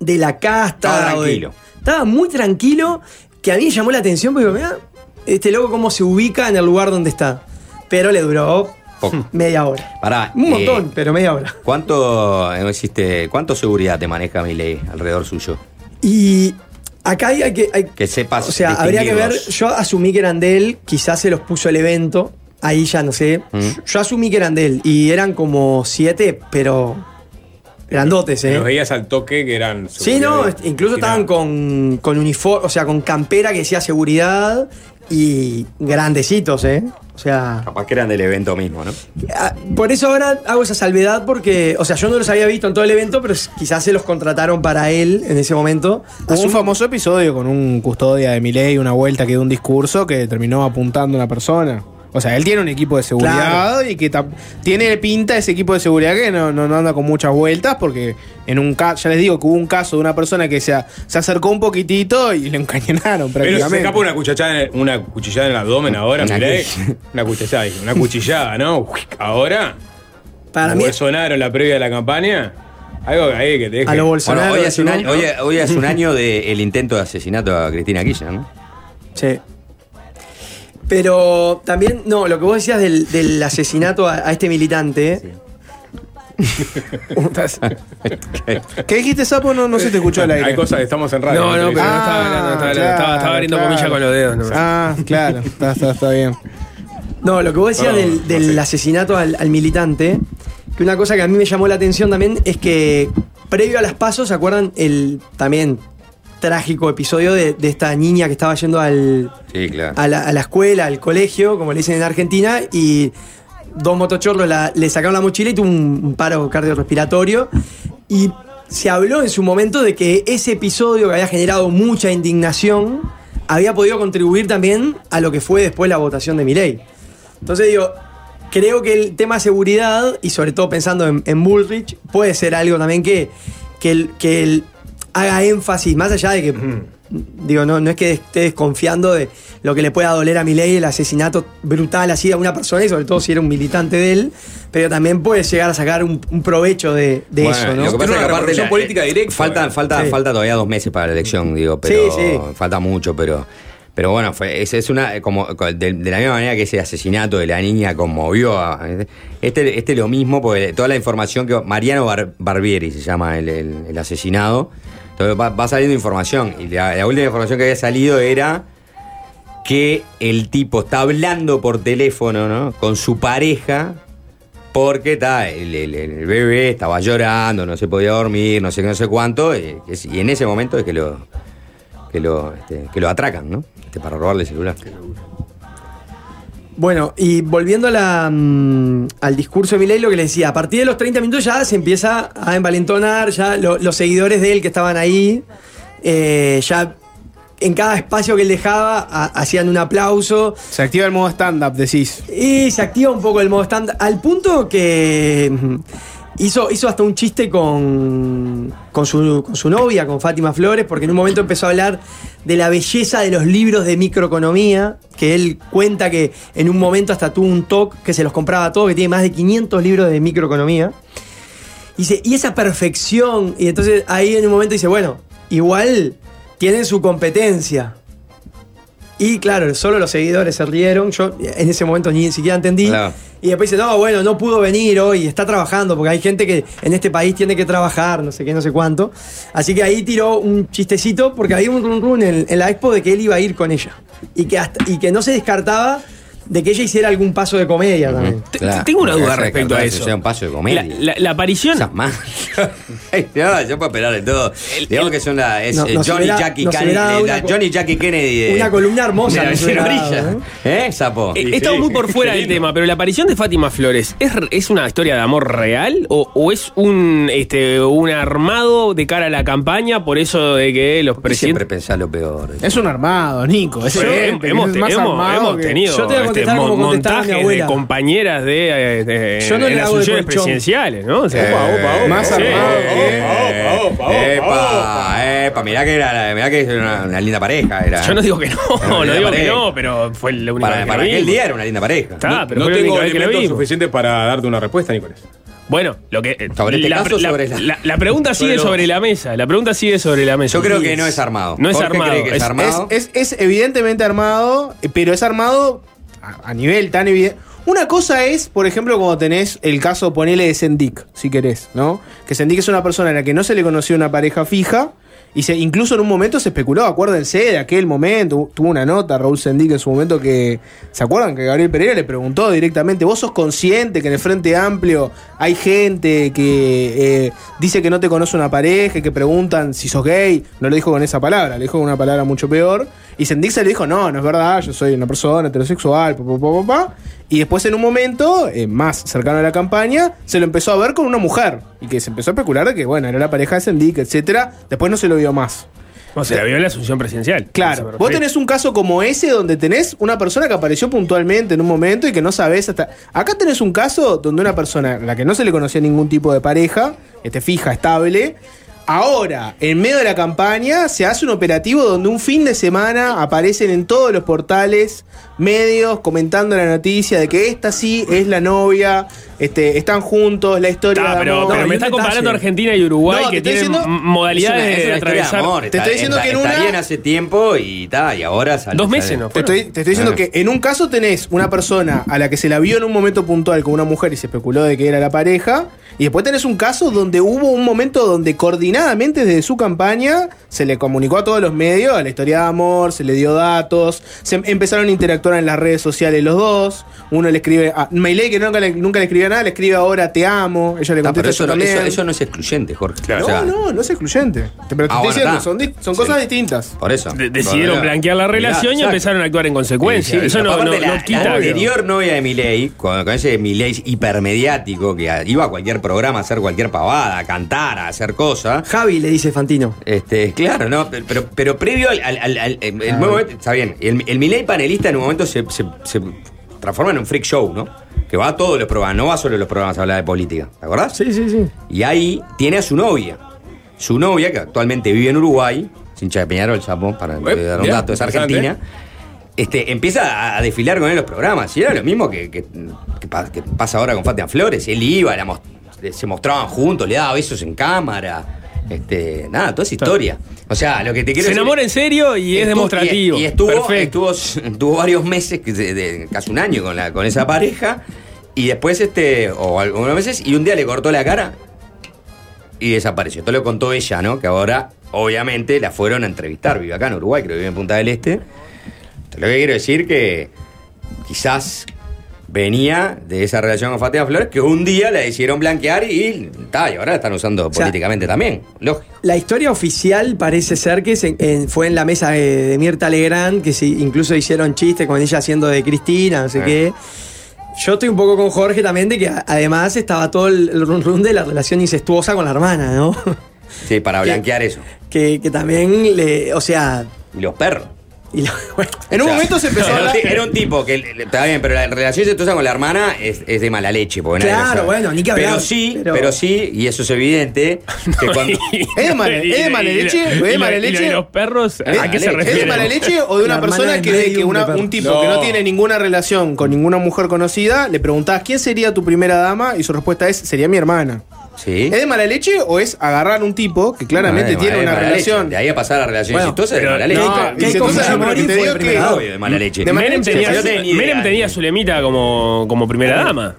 de la casta. Estaba de- tranquilo. estaba muy tranquilo, que a mí me llamó la atención porque, mirá, este loco cómo se ubica en el lugar donde está. Pero le duró Poco. media hora. Pará. Un eh, montón, pero media hora. ¿Cuánto eh, existe, cuánto seguridad te maneja Milei alrededor suyo? Y acá hay, hay que. hay- Que sepas. o sea, habría que ver. Yo asumí que eran de él, quizás se los puso el evento. Ahí ya no sé. Mm. Yo, asumí que eran de él. Y eran como siete, pero. Grandotes, ¿eh? Los veías al toque que eran. Sí, no, incluso estaban con, con uniforme, o sea, con campera que decía seguridad y grandecitos, ¿eh? O sea, Capaz que eran del evento mismo, ¿no? ah, por eso ahora hago esa salvedad porque, o sea, yo no los había visto en todo el evento, pero quizás se los contrataron para él en ese momento. Hubo un famoso episodio con un custodia de Milei, una vuelta que dio un discurso que terminó apuntando a una persona. O sea, él tiene un equipo de seguridad y que tiene pinta ese equipo de seguridad que no, no, no anda con muchas vueltas porque en un caso, ya les digo que hubo un caso de una persona que se, se acercó un poquitito y le encañonaron Pero se prácticamente. escapa una cuchillada, en el, una cuchillada en el abdomen ahora, Una Una cuchillada, una cuchillada, ¿no? Ahora, para mí, Bolsonaro en la previa de la campaña, algo ahí que te deje. a lo Bueno, Bolsonaro. hoy hace un año, hoy, hoy hace un año del intento de asesinato a Cristina Kirchner, ¿no? Sí. Pero también, no, lo que vos decías del, del asesinato a, a este militante. ¿Qué dijiste, Sapo? No, no se te escuchó al aire. Hay cosas que estamos en radio. No, no, pero no Ah, estaba hablando, estaba, estaba, estaba abriendo claro. comillas con los dedos. No. Ah, claro, está, está, está bien. No, lo que vos decías No, del, no asesinato al, al militante, que una cosa que a mí me llamó la atención también es que previo a las pasos, ¿se acuerdan el también trágico episodio de, de esta niña que estaba yendo al, Sí, claro. a, la, a la escuela, al colegio, como le dicen en Argentina, y dos motochorros la- le sacaron la mochila y tuvo un, un paro cardiorrespiratorio. Y se habló en su momento de que ese episodio que había generado mucha indignación había podido contribuir también a lo que fue después la votación de Milei. Entonces digo, creo que el tema seguridad, y sobre todo pensando en, en Bullrich, puede ser algo también que, que, el- que el haga énfasis, más allá de que, digo, no, no es que esté desconfiando de lo que le pueda doler a Milei el asesinato brutal así a una persona, y sobre todo si era un militante de él, pero también puede llegar a sacar un, un provecho de, de Bueno, eso, Lo ¿no? que pasa Tiene es una que aparte la- política eh, directa. Falta, falta, Sí. falta todavía dos meses para la elección, digo, pero Sí, sí. falta mucho, pero. Pero bueno, fue, es, es una. como de, de la misma manera que ese asesinato de la niña conmovió a. Este, este lo mismo, porque toda la información que. Mariano Bar- Barbieri se llama el, el- el asesinado. Entonces va, saliendo información. Y la, última información que había salido era que el tipo está hablando por teléfono, ¿no? Con su pareja. Porque está, el, bebé estaba llorando, no se podía dormir, no sé no sé cuánto. Y, es- y en ese momento es que lo, que lo, este, que lo atracan, ¿no? Este, para robarle el celular. Bueno, y volviendo a la, mm, al discurso de Milei, lo que le decía, a partir de los 30 minutos ya se empieza a envalentonar, ya lo- los seguidores de él que estaban ahí, eh, ya en cada espacio que él dejaba ha- hacían un aplauso Se activa el modo stand-up, decís. y se activa un poco el modo stand al punto que hizo, hizo hasta un chiste con, con, su, con su novia, con Fátima Flores, porque en un momento empezó a hablar de la belleza de los libros de microeconomía, que él cuenta que en un momento hasta tuvo un talk que se los compraba todo, que tiene más de 500 libros de microeconomía. Y dice, y esa perfección, y entonces ahí en un momento dice, bueno, igual tienen su competencia. Y claro, solo los seguidores se rieron. Yo en ese momento ni siquiera entendí. Claro. Y después dice, no, bueno, no pudo venir hoy, está trabajando, porque hay gente que en este país tiene que trabajar, no sé qué, no sé cuánto. Así que ahí tiró un chistecito, porque había un run run en, en la expo de que él iba a ir con ella. Y que, hasta- y que no se descartaba de que ella hiciera algún paso de comedia también. Te- tengo una duda respecto a eso. sea un paso de comedia. La, la- la aparición. Esas más. no, yo puedo esperar de todo. Digamos que son la. Es No, eh, Johnny, Jackie Kennedy, una Johnny Jackie Kennedy. de- Una columna hermosa de la. ¿Eh, Sapo? He Y he estado sí, muy por fuera del tema, pero la aparición de Fátima Flores, ¿es, es una historia de amor real o, o es un, este, un armado de cara a la campaña por eso de que los Porque siempre presidentes... pensás lo peor. Es un armado, Nico. Es evidente, hemos, es más hemos- armado hemos que- tenido Yo te contestar como mi montajes de compañeras de, eh, de- Yo no en le las hago de funciones colchón. presidenciales, ¿no? O sea, Opa, opa, opa. Más armado Opa, opa, opa, Epa, epa, mirá que era, mirá que era una, una linda pareja. Era. Yo no digo que no, no digo que pareja. no, pero fue la única Para, vez que para la aquel día era una linda pareja. Está, No, pero no fue la tengo única vez que la elementos suficientes para darte una respuesta, Nicolás. Bueno, lo que. ¿Sobre este la, caso la- sobre la- la- la pregunta sobre sigue los- sobre la mesa. La pregunta sigue sobre la mesa. Yo creo que no es armado. No es Jorge armado. cree que es es- armado. Es, es- es evidentemente armado, eh, pero es armado a, nivel tan evidente. Una cosa es, por ejemplo, cuando tenés el caso, ponele de Sendik, si querés, ¿no? Que Sendik es una persona a la que no se le conoció una pareja fija. Y se, incluso en un momento se especuló, acuérdense de aquel momento, tuvo una nota Raúl Sendik en su momento que, ¿se acuerdan? Que Gabriel Pereira le preguntó directamente, ¿vos sos consciente que en el Frente Amplio hay gente que eh, dice que no te conoce una pareja que preguntan si sos gay? No lo dijo con esa palabra, le dijo con una palabra mucho peor. Y Sendik se le dijo, no, no es verdad, yo soy una persona heterosexual, pa, pa, pa, pa, pa". Y después en un momento, eh, más cercano a la campaña, se lo empezó a ver con una mujer. Y que se empezó a especular de que, bueno, era la pareja de Sendik, etcétera. Después no se lo vio más. No, se la vio en la asunción presidencial. Claro, vos tenés un caso como ese donde tenés una persona que apareció puntualmente en un momento y que no sabés hasta. Acá tenés un caso donde una persona a la que no se le conocía ningún tipo de pareja, este fija, estable. Ahora, en medio de la campaña, se hace un operativo donde un fin de semana aparecen en todos los portales, medios, comentando la noticia de que esta sí es la novia, este, están juntos, la historia Ah, de pero, amor. pero hay me está detalle. comparando Argentina y Uruguay No, que tienen diciendo- modalidades Es una- es de una atravesar. amor. Te Está- estoy diciendo está- que en está una- bien hace tiempo y, ta, y ahora sale. Dos sale. meses, ¿no? Te estoy, te estoy diciendo Ah. que en un caso tenés una persona a la que se la vio en un momento puntual con una mujer y se especuló de que era la pareja. Y después tenés un caso donde hubo un momento donde coordinadamente desde su campaña se le comunicó a todos los medios a la historia de amor, se le dio datos, se em- empezaron a interactuar en las redes sociales los dos. Uno le escribe a que nunca le, nunca le escribía nada, le escribe ahora te amo. Ella le Ta, contesta pero eso, no, eso, eso no es excluyente, Jorge. no, O sea, no, no es excluyente. Te- Pero te Ah, estoy diciendo, son, di- son Sí. cosas distintas. Por eso. De- decidieron blanquear la mirá, relación y empezaron a actuar en consecuencia. Sí, Eso no, no- la, no la quita. anterior novia de Milei, con, con ese Milei hipermediático que iba a cualquier programa a hacer cualquier pavada, a cantar, a hacer cosas. Javi le dice Fantino. Este, claro, ¿no? Pero, pero, pero previo al, al- al- al- el, el momento, está bien, el, el Milei panelista en un momento se, se- se transforma en un freak show, ¿no? Que va a todos los programas, no va solo a los programas a hablar de política, ¿te acordás? Sí, sí, sí. Y ahí tiene a su novia. Su novia, que actualmente vive en Uruguay, sin de Peñarol, Chapo, para Eh, dar un dato, es argentina. Este, empieza a, desfilar con él los programas. Y era lo mismo que, que- que pa- que pasa ahora con Fatian Flores. Él iba, la se mostraban juntos, le daba besos en cámara. Este, nada, toda esa historia. O sea, lo que te quiero Se decir- enamora en serio y es demostrativo. Y, y estuvo, estuvo, estuvo varios meses, que de- de- casi un año con, la, con esa pareja. Y después, este, o algunos meses, y un día le cortó la cara y desapareció. Esto lo contó ella, ¿no? Que ahora, obviamente, la fueron a entrevistar. Vive acá en Uruguay, creo que vive en Punta del Este. Lo que quiero decir que quizás venía de esa relación con Fátima Flores que un día la hicieron blanquear y, ta, y ahora la están usando sea, políticamente también. Lógico. La historia oficial parece ser que se- en- fue en la mesa de, de Mirta Legrand, que se, incluso hicieron chistes con ella haciendo de Cristina, no sé Ah. qué. Yo estoy un poco con Jorge también de que además estaba todo el, el run run de la relación incestuosa con la hermana, ¿no? Sí, para blanquear eso. que, que también le. O sea. Y los perros. Y lo- bueno, En un O sea, momento se empezó a era un hablar. Era un tipo que. Está bien, pero la relación sexuosa con la hermana es, es de mala leche. Claro, bueno, ni que hablar, Pero sí, pero- pero... sí, y eso es evidente, que cuando. ¿Es de mala- es de mala leche? ¿Es de mala leche? los perros, Es ¿a qué se leche. ¿Es de refiere? mala leche o de una persona que ve que una- un tipo que no No. tiene ninguna relación con ninguna mujer conocida, le preguntás quién sería tu primera dama y su respuesta es sería mi hermana? Sí. ¿Es de mala leche o es agarrar un tipo que claramente No, tiene una relación? leche. De ahí a pasar a la relación Bueno, exitosa es de mala leche. no, Obvio, de mala leche. De Menem tenía. Menem tenía a Zulemita como, como primera dama.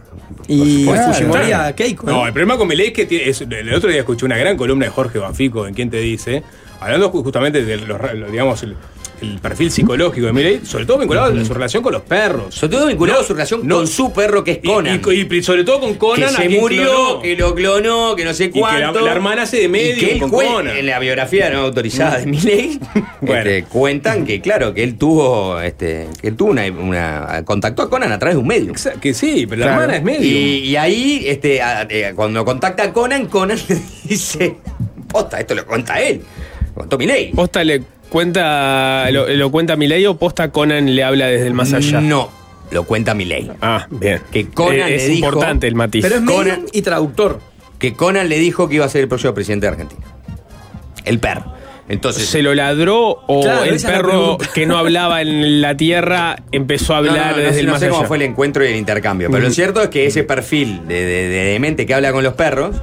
y. Fujimori a Keiko. No, el problema con Milei es que tiene- es- el otro día escuché una gran columna de Jorge Banfico en Quién te dice, hablando ju- justamente de los, digamos, el, perfil psicológico de Milei, sobre todo vinculado a su relación con los perros. Sobre todo vinculado a su relación no. con su perro que es Conan. Y, y sobre todo con Conan, que se murió, clonó. que lo clonó, que no sé Y que la- cuánto. la hermana hace de medio Y que él con Conan. En la biografía no autorizada de Milei, Bueno. este, cuentan que, claro, que él tuvo, este, que él tuvo una, una- contactó a Conan a través de un medio. Que sí, pero la Claro. hermana es medio. Y, y ahí, este, a- eh, cuando contacta a Conan, Conan le dice, posta, esto lo cuenta él. Lo contó Milei. ¿Posta le cuenta, lo, lo cuenta Milei o Posta Conan le habla desde el más allá? No, lo cuenta Milei. Ah, bien. Que Conan Eh, le es dijo- importante el matiz. Pero es Conan- y traductor. Que Conan le dijo que iba a ser el próximo presidente de Argentina. El perro. Entonces, ¿Se lo ladró o Claro, el perro que no hablaba en la tierra empezó a No, hablar no, no, desde el no más sé cómo fue el encuentro y el intercambio. Pero lo cierto es que ese perfil de, de, de demente que habla con los perros,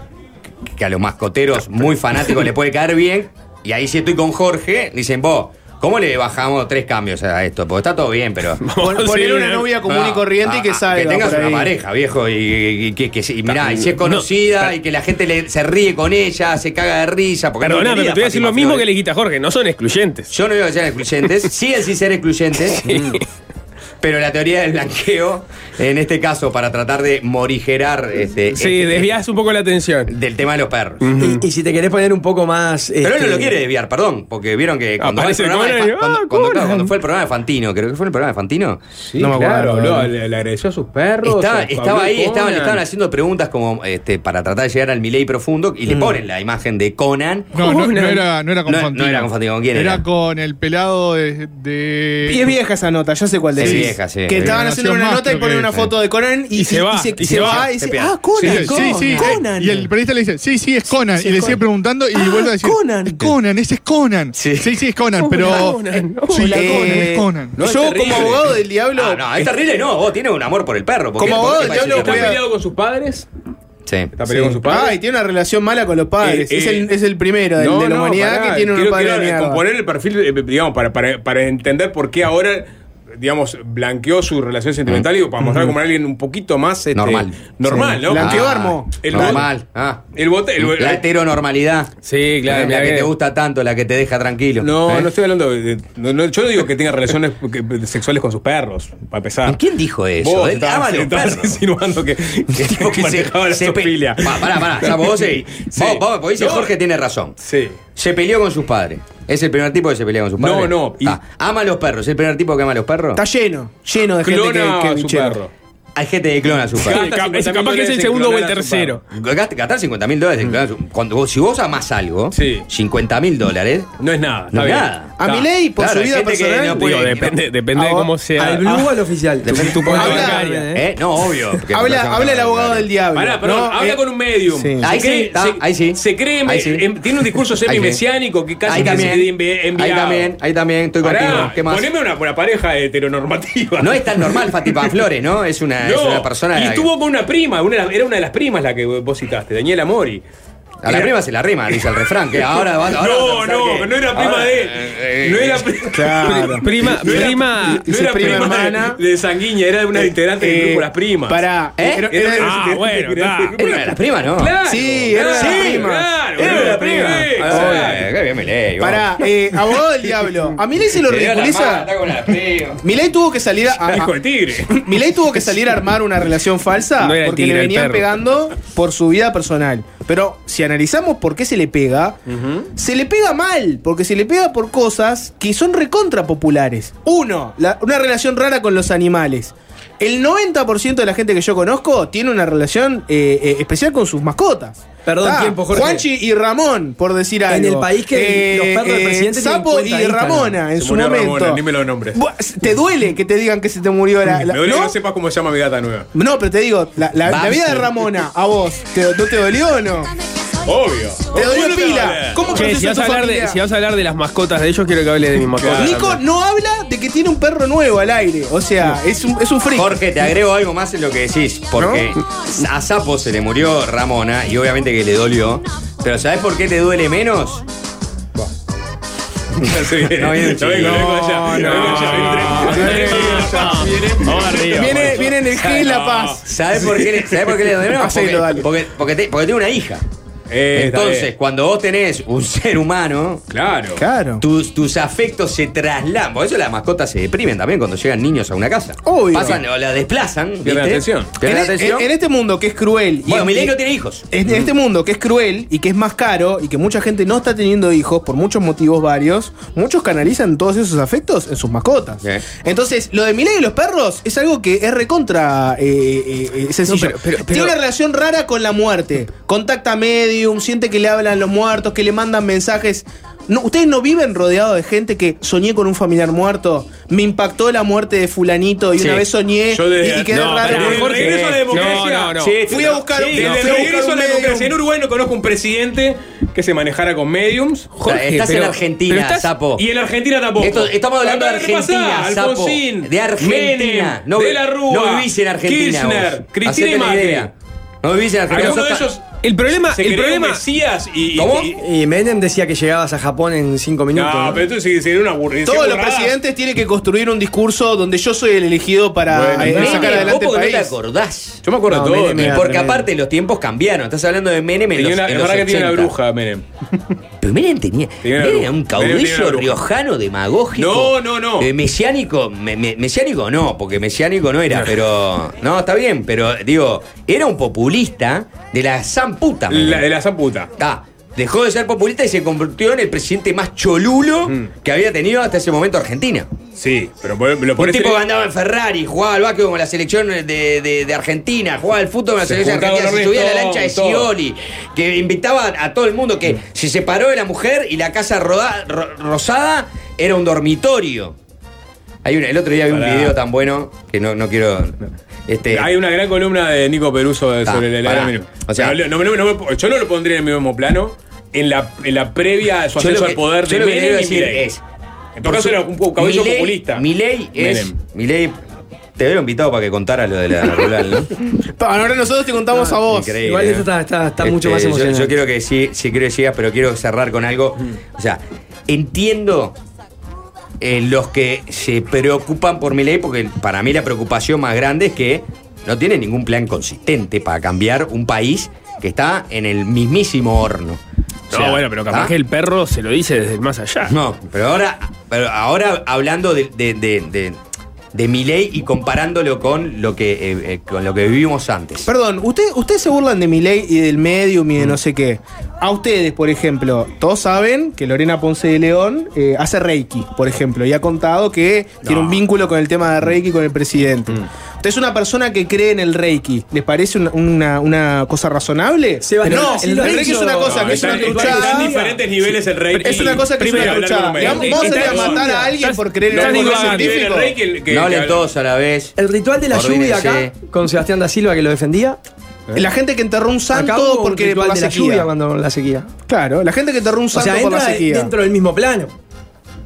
que a los mascoteros muy fanáticos le puede caer bien, y ahí si estoy con Jorge, dicen, vos, ¿cómo le bajamos tres cambios a esto? Porque está todo bien, pero. Sí, poner una novia común y Ah, corriente y que ah, salga. Que tengas una pareja, viejo, y, y- y que, que sí, y mirá, y si es conocida y que la gente le- se ríe con ella, se caga de risa. Porque Perdóname, no pero te voy a decir lo mismo que le dijiste a Jorge, no son excluyentes. Yo no digo que sean excluyentes, siguen sin ser excluyentes. Pero la teoría del blanqueo, en este caso, para tratar de morigerar este, Sí, este- desvías un poco la atención. del tema de los perros. Y, y si te querés poner un poco más. Pero él este, no lo quiere desviar, perdón, porque vieron que cuando, Aparece el de ah, cuando- claro, Conan. cuando fue el programa de Fantino, creo que fue el programa de Fantino, Sí, No me claro, acuerdo. habló, le, le agradeció a sus perros. estaba, ahí, estaban, le estaban haciendo preguntas como este, para tratar de llegar al Milei profundo y le ponen la imagen de Conan. No, no, no era, no era con No- Fantino. no era con Fantino, ¿con quién Era era? con el pelado de. de- Y es vieja esa nota, ya sé cuál Es decís. Vieja, sí. Que estaban Eh, haciendo una nota y ponen una foto de Conan y, se va, y se va. y dice, ah, Conan, Sí, Conan, sí, sí. Conan. Y el periodista le dice, sí, sí, es Conan. Y le sigue preguntando y vuelve a decir, Conan. "Es Conan, ese es Conan. Sí. Sí, es Conan, pero. Conan, Sí, Conan. es Conan. No, Yo como abogado del diablo... Ah, no, es terrible, no, vos tienes un amor por el perro. Como abogado del diablo, ¿Está peleado con sus padres? Sí. ¿Está Sí. peleado con sus padres? Ah, y tiene una relación mala con los padres. Eh, es, eh, el, es el primero del- de la humanidad pará, que tiene un quiero- padre de quiero mierda. componer el perfil, eh, digamos, para, para, para entender por qué ahora, digamos, blanqueó su relación sentimental y para mostrar como alguien un poquito más este, Normal. Normal, Sí. ¿no? Blanqueó Ah, armó. El normal. Ah. El bote, el, La heteronormalidad. Sí, claro. la que te gusta tanto, la que te deja tranquilo. No, ¿Eh? no estoy hablando de, no, no, yo no digo que tenga relaciones sexuales con sus perros, para empezar. ¿Quién dijo eso? Vos Él estabas, insinuando que, que tipo que manejaba la se zoofilia. Pa- Pará, pará, ya vos. Sí. Vos, vos, vos dice No. Jorge tiene razón. Sí. Se peleó con sus padres. ¿Es el primer tipo que se pelea con sus No, padres? no, y- Ah, ¿Ama a los perros? ¿Es el primer tipo que ama a los perros? Está lleno, lleno de gente Clona que, que a su bichero. perro. Hay gente que clona cap- 50.000 capaz que es el segundo o el su tercero. Gast- Gastar 50 mil dólares en clonar a su- cuando vos- Si vos amás algo, Sí. 50 mil dólares, No es nada. no está es bien. nada. A Está. Milei, por Claro, su vida personal, no puede- Digo, depende, depende de cómo sea. ¿Al blue o al oficial? Depende tu cuenta bancaria. ¿Eh? No, obvio. habla, habla el abogado del diablo. Pará, habla Eh, con un medium. Ahí sí, cree- está, se- ahí sí. Se cree, Ahí sí. tiene un discurso semi-mesiánico que casi Ahí que también. se envi- Ahí enviado. también, ahí también, estoy Pará, contigo. ¿Qué más? Poneme una, una pareja heteronormativa. No es tan normal Fati Panflores, ¿no? Es una, No, una persona. y estuvo con una prima, una era una de las primas la que vos citaste, Daniela Mori. A la Era- prima se la rima, dice el refrán. Que ahora, No, no, que- no era prima ahora- de él. eh, No era eh, prima. Claro. Prima, No era- prima. No era prima prima, hermana. de, de sanguínea, era de una integrante del eh, grupo Las Primas. Pará. ¿Eh? Era- Era Ah, bueno, del Era una de las primas, ¿no? Claro. Sí, era de las claro, primas. Claro, Era de las primas. Ah. Qué bien me leí. vos. Pará, eh, abogado del diablo. A Milei se lo ridiculiza. Milei tuvo que salir a, Hijo de tigre. Milei tuvo que salir a armar una relación falsa porque le venían pegando por su vida personal. Pero si analizamos por qué se le pega, se le pega mal, porque se le pega por cosas que son recontra populares. Uno, la- una relación rara con los animales. El 90% de la gente que yo conozco tiene una relación eh, eh, especial con sus mascotas. Perdón, Ah, tiempo, Jorge. Juanchi y Ramón, por decir algo. En el país que los perros del presidente tienen Sapo y. Ramona en Se su murió momento. Ramona, ni me lo nombres. ¿Te duele que te digan que se te murió la, la- Me duele que ¿no? no sepas cómo se llama mi gata nueva. No, pero te digo, la, la- la Bamsi. vida de Ramona, a vos, ¿te, ¿no te dolió o no? Obvio. ¿Te dolió ¿Cómo no te va a pila? ¿Cómo Che, si vas, a hablar de, familia? si vas a hablar de las mascotas de ellos, quiero que hable de mis mascotas. Claro. Nico no habla de que tiene un perro nuevo al aire. O sea, es un, es un freak. Jorge, te agrego algo más en lo que decís, porque a Sapo se le murió Ramona y obviamente que le dolió. Pero ¿sabes por qué te duele menos? No, viene un No. No, Vamos arriba. Viene, viene en el G La Paz. ¿Sabes por qué, le- ¿sabés por qué le duele menos? Hacelo, Porque, dale. porque, porque, te- porque tiene una hija. Eh, Entonces, cuando vos tenés un ser humano, Claro. Claro. tus, tus afectos se trasladan. Por eso las mascotas se deprimen también cuando llegan niños a una casa. Obvio. Pasan o la desplazan. Pierden ¿viste? atención. En, atención. en- en este mundo que es cruel. y- bueno, Milei no tiene hijos. En este mundo que es cruel y que es más caro y que mucha gente no está teniendo hijos por muchos motivos varios, muchos canalizan todos esos afectos en sus mascotas. Entonces, lo de Milei y los perros es algo que es recontra eh, eh, sencillo. No, pero- pero- Tiene una relación rara con la muerte. Contacta medium, siente que le hablan los muertos, que le mandan mensajes. no, ¿Ustedes no viven rodeados de gente que soñé con un familiar muerto? Me impactó la muerte de fulanito y Sí. una vez soñé Yo de- y, y quedé no, raro. pero Jorge, regreso a la democracia. no, no, no. Sí, Fui a buscar Sí, un, desde fui a buscar la democracia. En. Uruguay no conozco un presidente que se manejara con mediums. Jorge, estás pero- en Argentina, pero estás- Sapo. Y en Argentina tampoco. Esto- estamos hablando de Acá, ¿qué Argentina, sapo. Alfonsín, De Argentina. Menem, No de la Rúa, no vivís en Argentina, Kirchner, vos. Cristina Hacete y Macri. No vivís en Argentina. Alguno de ellos El problema, se el creó problema, Mesías y, y- ¿Cómo? y- Y Menem decía que llegabas a Japón en cinco minutos. no, ¿no? pero entonces sería una aburrida. Todos los presidentes tienen que construir un discurso donde yo soy el elegido para Bueno, eh, Menem, sacar adelante vos el porque no te país. acordás. Yo me acuerdo No, de todo. Menem era- Porque tremendo. aparte los tiempos cambiaron. Estás hablando de Menem en Tenía los, una, en es los verdad que tiene una 80. bruja, Menem. Pero Menem tenía. Menem era un caudillo riojano demagógico. No, no, no. Eh, mesiánico, me- me- mesiánico no, porque mesiánico no era, pero. No, está bien, pero digo, era un populista de la san puta. La, de la zamputa. Ah, dejó de ser populista y se convirtió en el presidente más cholulo Mm. que había tenido hasta ese momento Argentina. Sí, pero lo Un tipo que andaba en Ferrari, jugaba al básquet con la selección de, de- de Argentina, jugaba al fútbol con la Se selección juntaba argentina, se subía a la lancha de. Scioli, que invitaba a todo el mundo que se separó de la mujer y la casa roda- ro- rosada era un dormitorio. Hay un- el otro día vi un video tan bueno que no, no quiero. Este, Hay una gran columna de Nico Peruso de- Ta, sobre el. Menem. O sea- no, no, no, no me- yo no lo pondría en el mismo plano en la, en la previa a su yo que- al poder yo de Menem y decir Milei. es. En todo caso era un poco caudillo populista. Milei es. Milei. Te había invitado para que contara lo de la rural, ¿no? Ahora nosotros te contamos a vos. Increíble, Igual ¿no? esto está, está- está mucho más yo- emocionante. Yo, quiero que sí, sí quiero que sigas, pero quiero cerrar con algo. O sea, entiendo eh, los que se preocupan por mi ley, porque para mí la preocupación más grande es que no tiene ningún plan consistente para cambiar un país que está en el mismísimo horno. O No, sea, bueno, pero capaz ¿ah? que el perro se lo dice desde el más allá. No, pero ahora, pero ahora hablando de, de, de, de, de Milei y comparándolo con lo que eh, eh, con lo que vivimos antes. Perdón, usted, ustedes se burlan de mi ley y del medium y de Mm. no sé qué. A ustedes, por ejemplo, todos saben que Lorena Ponce de León eh, hace Reiki, por ejemplo, y ha contado que tiene un vínculo con el tema de Reiki con el presidente. Mm. Usted es una persona que cree en el Reiki. ¿Les parece una, una- una cosa razonable? No, el el, Reiki Reiki es una no, cosa que es una truchada. están diferentes niveles el Reiki. Es una cosa que es una truchada. salís a matar a alguien por creer en algo científico. no hablen todos a la vez. El ritual de la lluvia acá, con Sebastián da Silva que lo defendía. La gente que enterró un santo porque de la lluvia sequía. cuando la sequía. Claro, la gente que enterró un O santo sea, por la entra sequía. dentro del mismo plano.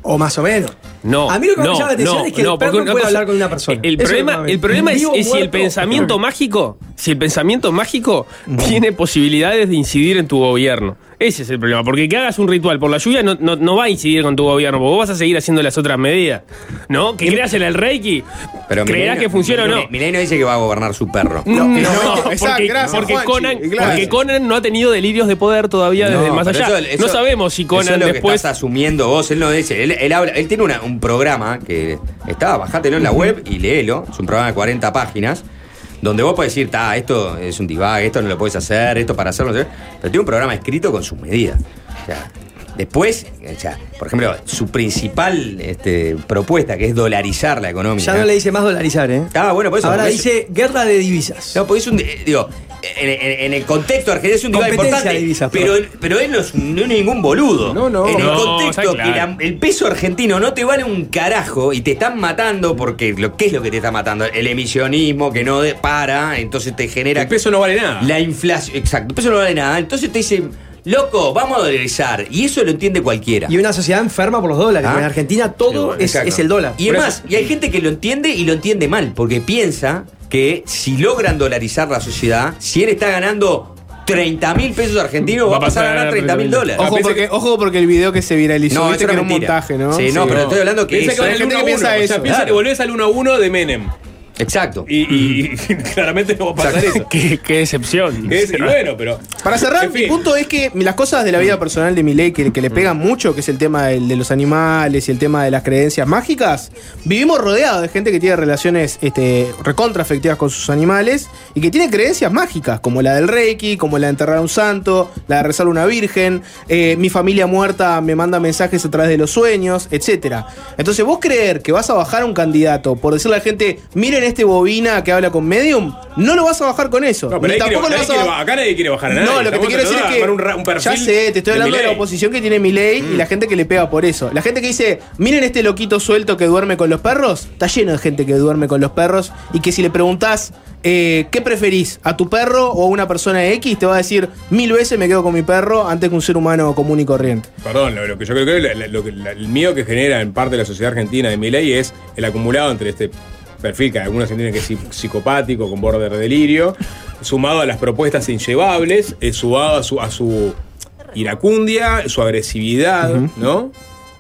O más o menos. No. A mí lo que no, me llama la atención no, es que el no, perro porque una puede cosa- hablar con una persona. El problema, el es, es si el pensamiento mágico, si el pensamiento mágico tiene posibilidades de incidir en tu gobierno. Ese es el problema. Porque que hagas un ritual por la lluvia no, no, no va a incidir con tu gobierno, porque vos vas a seguir haciendo las otras medidas. ¿No? Que creas en el Reiki, Pero creerás Milei- que funciona o no. Milei- no dice que va a gobernar su perro. No, no, porque, exacto, gracias, porque Juanchi, Conan, porque Conan no ha tenido delirios de poder todavía desde el más pero allá. eso- eso- no sabemos si eso Conan es lo después. que estás asumiendo vos. Él no dice. Él, él habla, él tiene una- un programa que está, bajátelo en la web y léelo. Es un programa de 40 páginas. Donde vos podés decir, ta, esto es un divague, esto no lo puedes hacer, esto para hacerlo, no sé". pero tiene un programa escrito con sus medidas. O sea, después, o sea, por ejemplo, su principal este, propuesta, que es dolarizar la economía. Ya no le dice más dolarizar, ¿eh? Ah, bueno, por eso. Ahora dice guerra de divisas. no, porque es un. eh, Digo, en, en- en el contexto argentino es un Competencia importante. de divisas, pero, pero él no es, un- no es ningún boludo. No, no. En el No, contexto claro. que la- el peso argentino no te vale un carajo y te están matando porque. Lo, ¿Qué es lo que te está matando? El emisionismo que no de- para, entonces te genera. El peso no vale nada. La inflación. Exacto, el peso no vale nada. Entonces te dicen, loco, vamos a dolarizar. Y eso lo entiende cualquiera. Y una sociedad enferma por los dólares. Ah. En Argentina todo es, es el dólar. Y además, y hay gente que lo entiende y lo entiende mal, porque piensa que si logran dolarizar la sociedad, si él está ganando 30 mil pesos argentinos, va a pasar a ganar 30 mil dólares. Ojo porque, ojo porque el video que se viralizó, No, viste eso que era un montaje, ¿no? Sí, no, pero estoy hablando que Piensa eso- que hay va gente al que 1 piensa a 1. O sea, eso. piensa Claro. que volvés al 1 a 1 de Menem. Exacto. Y, y- y claramente no va a pasar eso. qué, qué decepción. Es- y bueno, pero. Para cerrar, En fin. mi punto es que las cosas de la vida personal de Milei que, que le pegan mucho, que es el tema del- de, los animales y el tema de las creencias mágicas, vivimos rodeados de gente que tiene relaciones este, recontra afectivas con sus animales y que tiene creencias mágicas, como la del Reiki, como la de enterrar a un santo, la de rezar a una virgen, eh, mi familia muerta me manda mensajes a través de los sueños, etcétera. Entonces, vos creer que vas a bajar a un candidato por decirle a la gente, miren este bobina que habla con Medium, no lo vas a bajar con eso. No, pero Ni nadie quiere- tampoco lo vas a bajar- acá nadie quiere bajar a nadie. No, lo que te quiero decir es que. un un ya sé, te estoy hablando de, la oposición que tiene Milei y la gente que le pega por eso. La gente que dice, miren este loquito suelto que duerme con los perros. Está lleno de gente que duerme con los perros y que si le preguntás, eh, ¿qué preferís? ¿A tu perro o a una persona X? Te va a decir, mil veces me quedo con mi perro antes que un ser humano común y corriente. Perdón, lo, lo que yo creo que lo la- el miedo que genera en parte de la sociedad argentina de Milei es el acumulado entre este perfil que algunos entienden que es psi- psicopático, con borde de delirio, sumado a las propuestas inllevables, eh, sumado a su, a su iracundia, su agresividad, ¿no?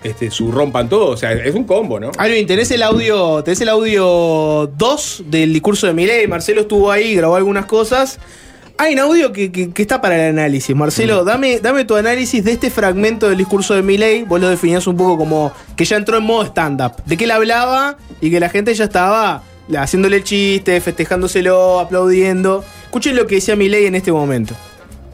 Este, su rompan todo, o sea, es un combo, ¿no? Alvin, tenés el audio, tenés el audio 2 del discurso de Milei. Marcelo estuvo ahí, grabó algunas cosas. Hay un audio que, que- que está para el análisis. Marcelo, dame, dame tu análisis de este fragmento del discurso de Milei. Vos lo definías un poco como que ya entró en modo stand-up. De que él hablaba y que la gente ya estaba haciéndole el chiste, festejándoselo, aplaudiendo. Escuchen lo que decía Milei en este momento.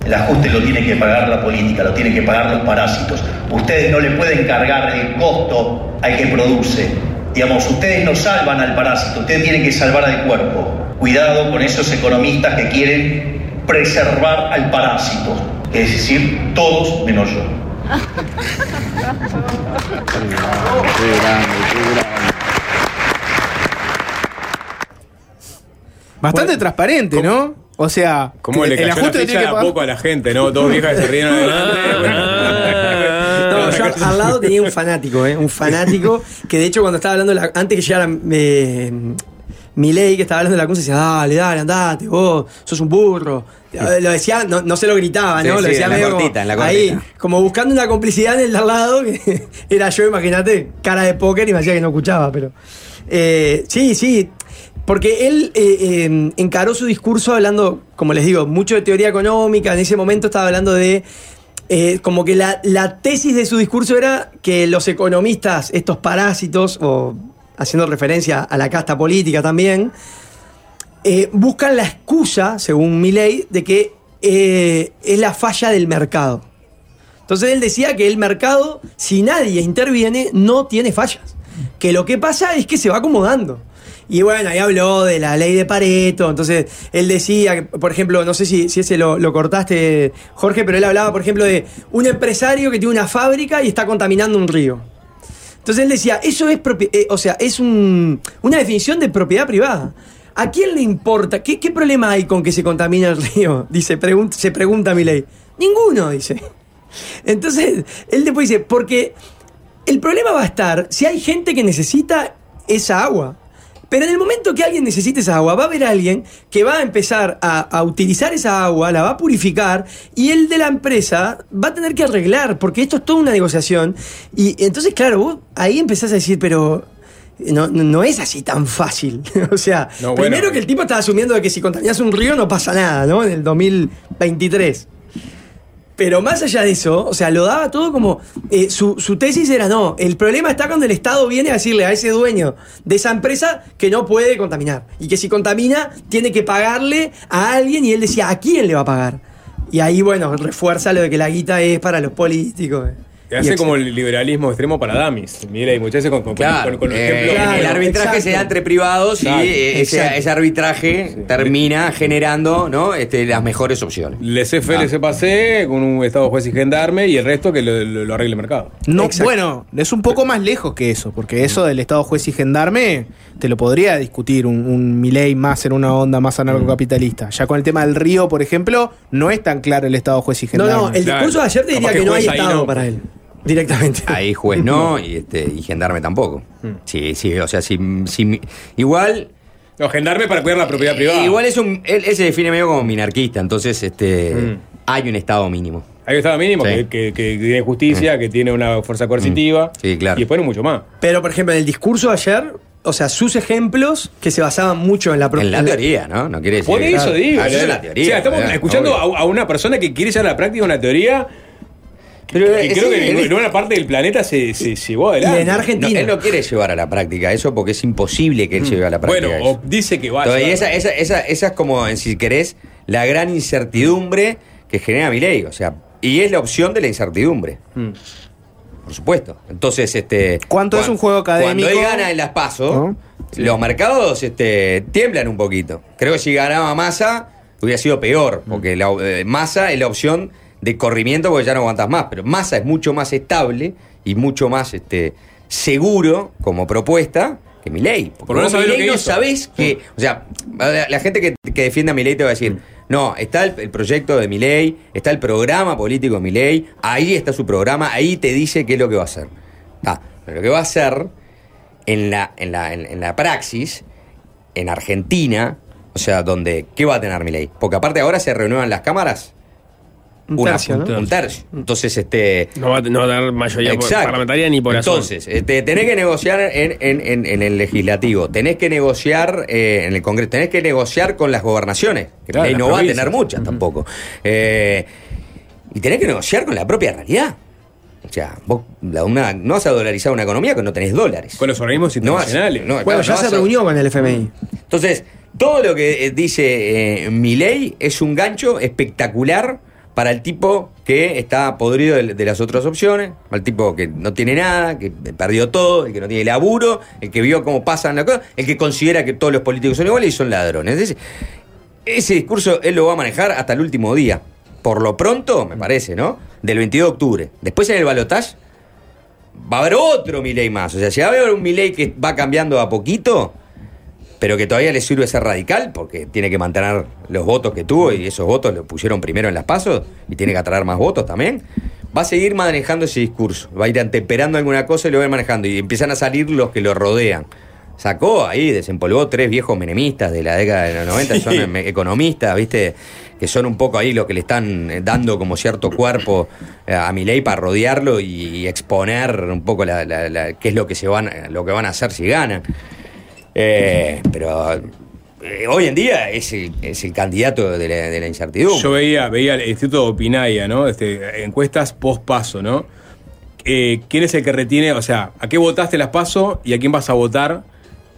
El ajuste lo tiene que pagar la política, lo tienen que pagar los parásitos. Ustedes no le pueden cargar el costo al que produce. Digamos, ustedes no salvan al parásito, ustedes tienen que salvar al cuerpo. Cuidado con esos economistas que quieren preservar al parásito, es decir, todos menos yo. Bastante transparente, ¿no? O sea, ¿Cómo le el cayó la ajuste lo ficha tiene de que pagar. poco a la gente, no? Dos viejas que se ríen adelante. No, yo al lado tenía un fanático, ¿eh? Un fanático que de hecho cuando estaba hablando, la- antes que llegara eh, Milei, que estaba hablando de la cosa, decía, dale, dale, andate, vos, sos un burro. Lo decía, no, no se lo gritaba, Sí, ¿no? lo sí, decía la medio como cortita, en la ahí, como buscando una complicidad en el de al lado, que era yo, imagínate, cara de póker y me hacía que no escuchaba, pero... eh, sí, sí, porque él eh, eh, encaró su discurso hablando, como les digo, mucho de teoría económica. En ese momento estaba hablando de. eh, como que la, la tesis de su discurso era que los economistas, estos parásitos, o haciendo referencia a la casta política también, eh, buscan la excusa, según Milley, de que eh, es la falla del mercado. Entonces él decía que el mercado, si nadie interviene, no tiene fallas. Que lo que pasa es que se va acomodando. Y bueno, ahí habló de la ley de Pareto. Entonces él decía, por ejemplo, no sé si, si ese lo cortaste, Jorge, pero él hablaba, por ejemplo, de un empresario que tiene una fábrica y está contaminando un río. Entonces él decía, eso es, eh, o sea, es un- una definición de propiedad privada. ¿A quién le importa? ¿Qué, qué problema hay con que se contamine el río? Dice, pregun- se pregunta mi ley. Ninguno, dice. Entonces, él después dice, porque el problema va a estar si hay gente que necesita esa agua. Pero en el momento que alguien necesite esa agua, va a haber alguien que va a empezar a, a utilizar esa agua, la va a purificar, y el de la empresa va a tener que arreglar, porque esto es toda una negociación. Y entonces, claro, vos ahí empezás a decir, pero no, no- es así tan fácil. o sea, No, bueno. primero que el tipo estaba asumiendo de que si contaminas un río no pasa nada, ¿no? En el 2023. Pero más allá de eso, o sea, lo daba todo como. eh, su, su tesis era: no, el problema está cuando el Estado viene a decirle a ese dueño de esa empresa que no puede contaminar. Y que si contamina, tiene que pagarle a alguien. Y él decía: ¿a quién le va a pagar? Y ahí, bueno, refuerza lo de que la guita es para los políticos. Te Y hace ex- como el liberalismo extremo para damis. Mira, y muchas veces con, con, Claro, con- con los eh, ejemplos. Claro, el arbitraje exacto. se da entre privados Exacto, y ese, arbitraje termina generando ¿no? este, las mejores opciones. Les fe, Ah. les pase con un estado juez y gendarme y el resto que lo, lo- lo arregle el mercado. No, Exacto. bueno, es un poco más lejos que eso, porque eso del Estado juez y gendarme te lo podría discutir un, un Milei más en una onda más anarcocapitalista. Ya con el tema del río, por ejemplo, no es tan claro el Estado juez y No, gendarme. no, el Claro. discurso de ayer te diría que, que no hay Estado no. para él. Directamente. Ahí juez no y, este, y gendarme tampoco. Hmm. Sí, sí, o sea, si, si- igual No, gendarme para cuidar la propiedad privada. igual es un él, él se define medio como minarquista, entonces este Mm. hay un estado mínimo. Hay un estado mínimo Sí. que, que- que tiene justicia, que tiene una fuerza coercitiva. Sí, claro. Y después no mucho más. Pero, por ejemplo, en el discurso de ayer, o sea, sus ejemplos que se basaban mucho en la En la teoría, ¿no? No quiere decir Por eso Claro. digo. Ah, eso es la- teoría. O sea, estamos ¿verdad? escuchando a, a una persona que quiere llevar a la práctica una teoría Pero, que eh, creo sí, que en él- ninguna parte del planeta se, se llevó adelante. Y en Argentina. No, él no quiere llevar a la práctica eso porque es imposible que él lleve a la práctica Mm. Bueno, eso. o dice que va a Entonces, y llevar- esa, esa, esa, esa es como, en si querés, la gran incertidumbre que genera mi ley. O sea, y es la opción de la incertidumbre. Mm. Por supuesto. Entonces, este. ¿Cuánto es un juego académico? Cuando él gana en las PASO, ¿No? los mercados este, tiemblan un poquito. Creo que si ganaba Massa hubiera sido peor, porque la, eh, Massa es la opción de corrimiento porque ya no aguantas más, pero Massa es mucho más estable y mucho más este, seguro como propuesta que Milei. Porque Por sabés no hizo. sabés que, o sea, la, gente que, que defiende a Milei te va a decir, no, está el, el proyecto de Milei, está el programa político de Milei, ahí está su programa, ahí te dice qué es lo que va a hacer. Ah, pero lo que va a hacer en la, en la, en, en la praxis, en Argentina, o sea, donde, ¿qué va a tener Milei? Porque aparte ahora se renuevan las cámaras. Un Una- tercio, ¿no? Un tercio. Entonces, este. No va, a- no va a tener mayoría Exacto. parlamentaria ni por. Entonces, este, tenés que negociar en, en- en- en el legislativo, tenés que negociar eh, en el Congreso, tenés que negociar con las gobernaciones, que Claro, no va a tener muchas tampoco. Eh, y tenés que negociar con la propia realidad. O sea, vos la- una- no vas a dolarizar una economía que no tenés dólares. Con los organismos No vas- internacionales. no, Bueno, claro, ya no se a- reunió con el FMI. entonces, todo lo que eh, dice eh, Milei es un gancho espectacular para el tipo que está podrido de, las otras opciones, para el tipo que no tiene nada, que perdió todo, el que no tiene laburo, el que vio cómo pasan las cosas, el que considera que todos los políticos son iguales y son ladrones. Es decir, ese discurso él lo va a manejar hasta el último día. Por lo pronto, me parece, ¿no? Del 22 de octubre. Después en el balotaje va a haber otro Milei más. O sea, si va a haber un Milei que va cambiando a poquito, pero que todavía le sirve ser radical, porque tiene que mantener los votos que tuvo y esos votos los pusieron primero en las pasos y tiene que atraer más votos también. Va a seguir manejando ese discurso, va a ir anteperando alguna cosa y lo va a ir manejando y empiezan a salir los que lo rodean. Sacó ahí, desempolvó tres viejos menemistas de la década de los 90, son em- economistas, ¿viste? Que son un poco ahí los que le están eh, dando como cierto cuerpo eh, a Milei para rodearlo y, y exponer un poco la- la- la- qué es lo que, se van, lo que van a hacer si ganan. Eh, pero eh, hoy en día es el, es el candidato de la, de incertidumbre. Yo veía, veía el Instituto Opinaya, ¿no? Este, encuestas post paso, ¿no? Eh, ¿Quién es el que retiene? O sea, ¿a qué votaste las paso y a quién vas a votar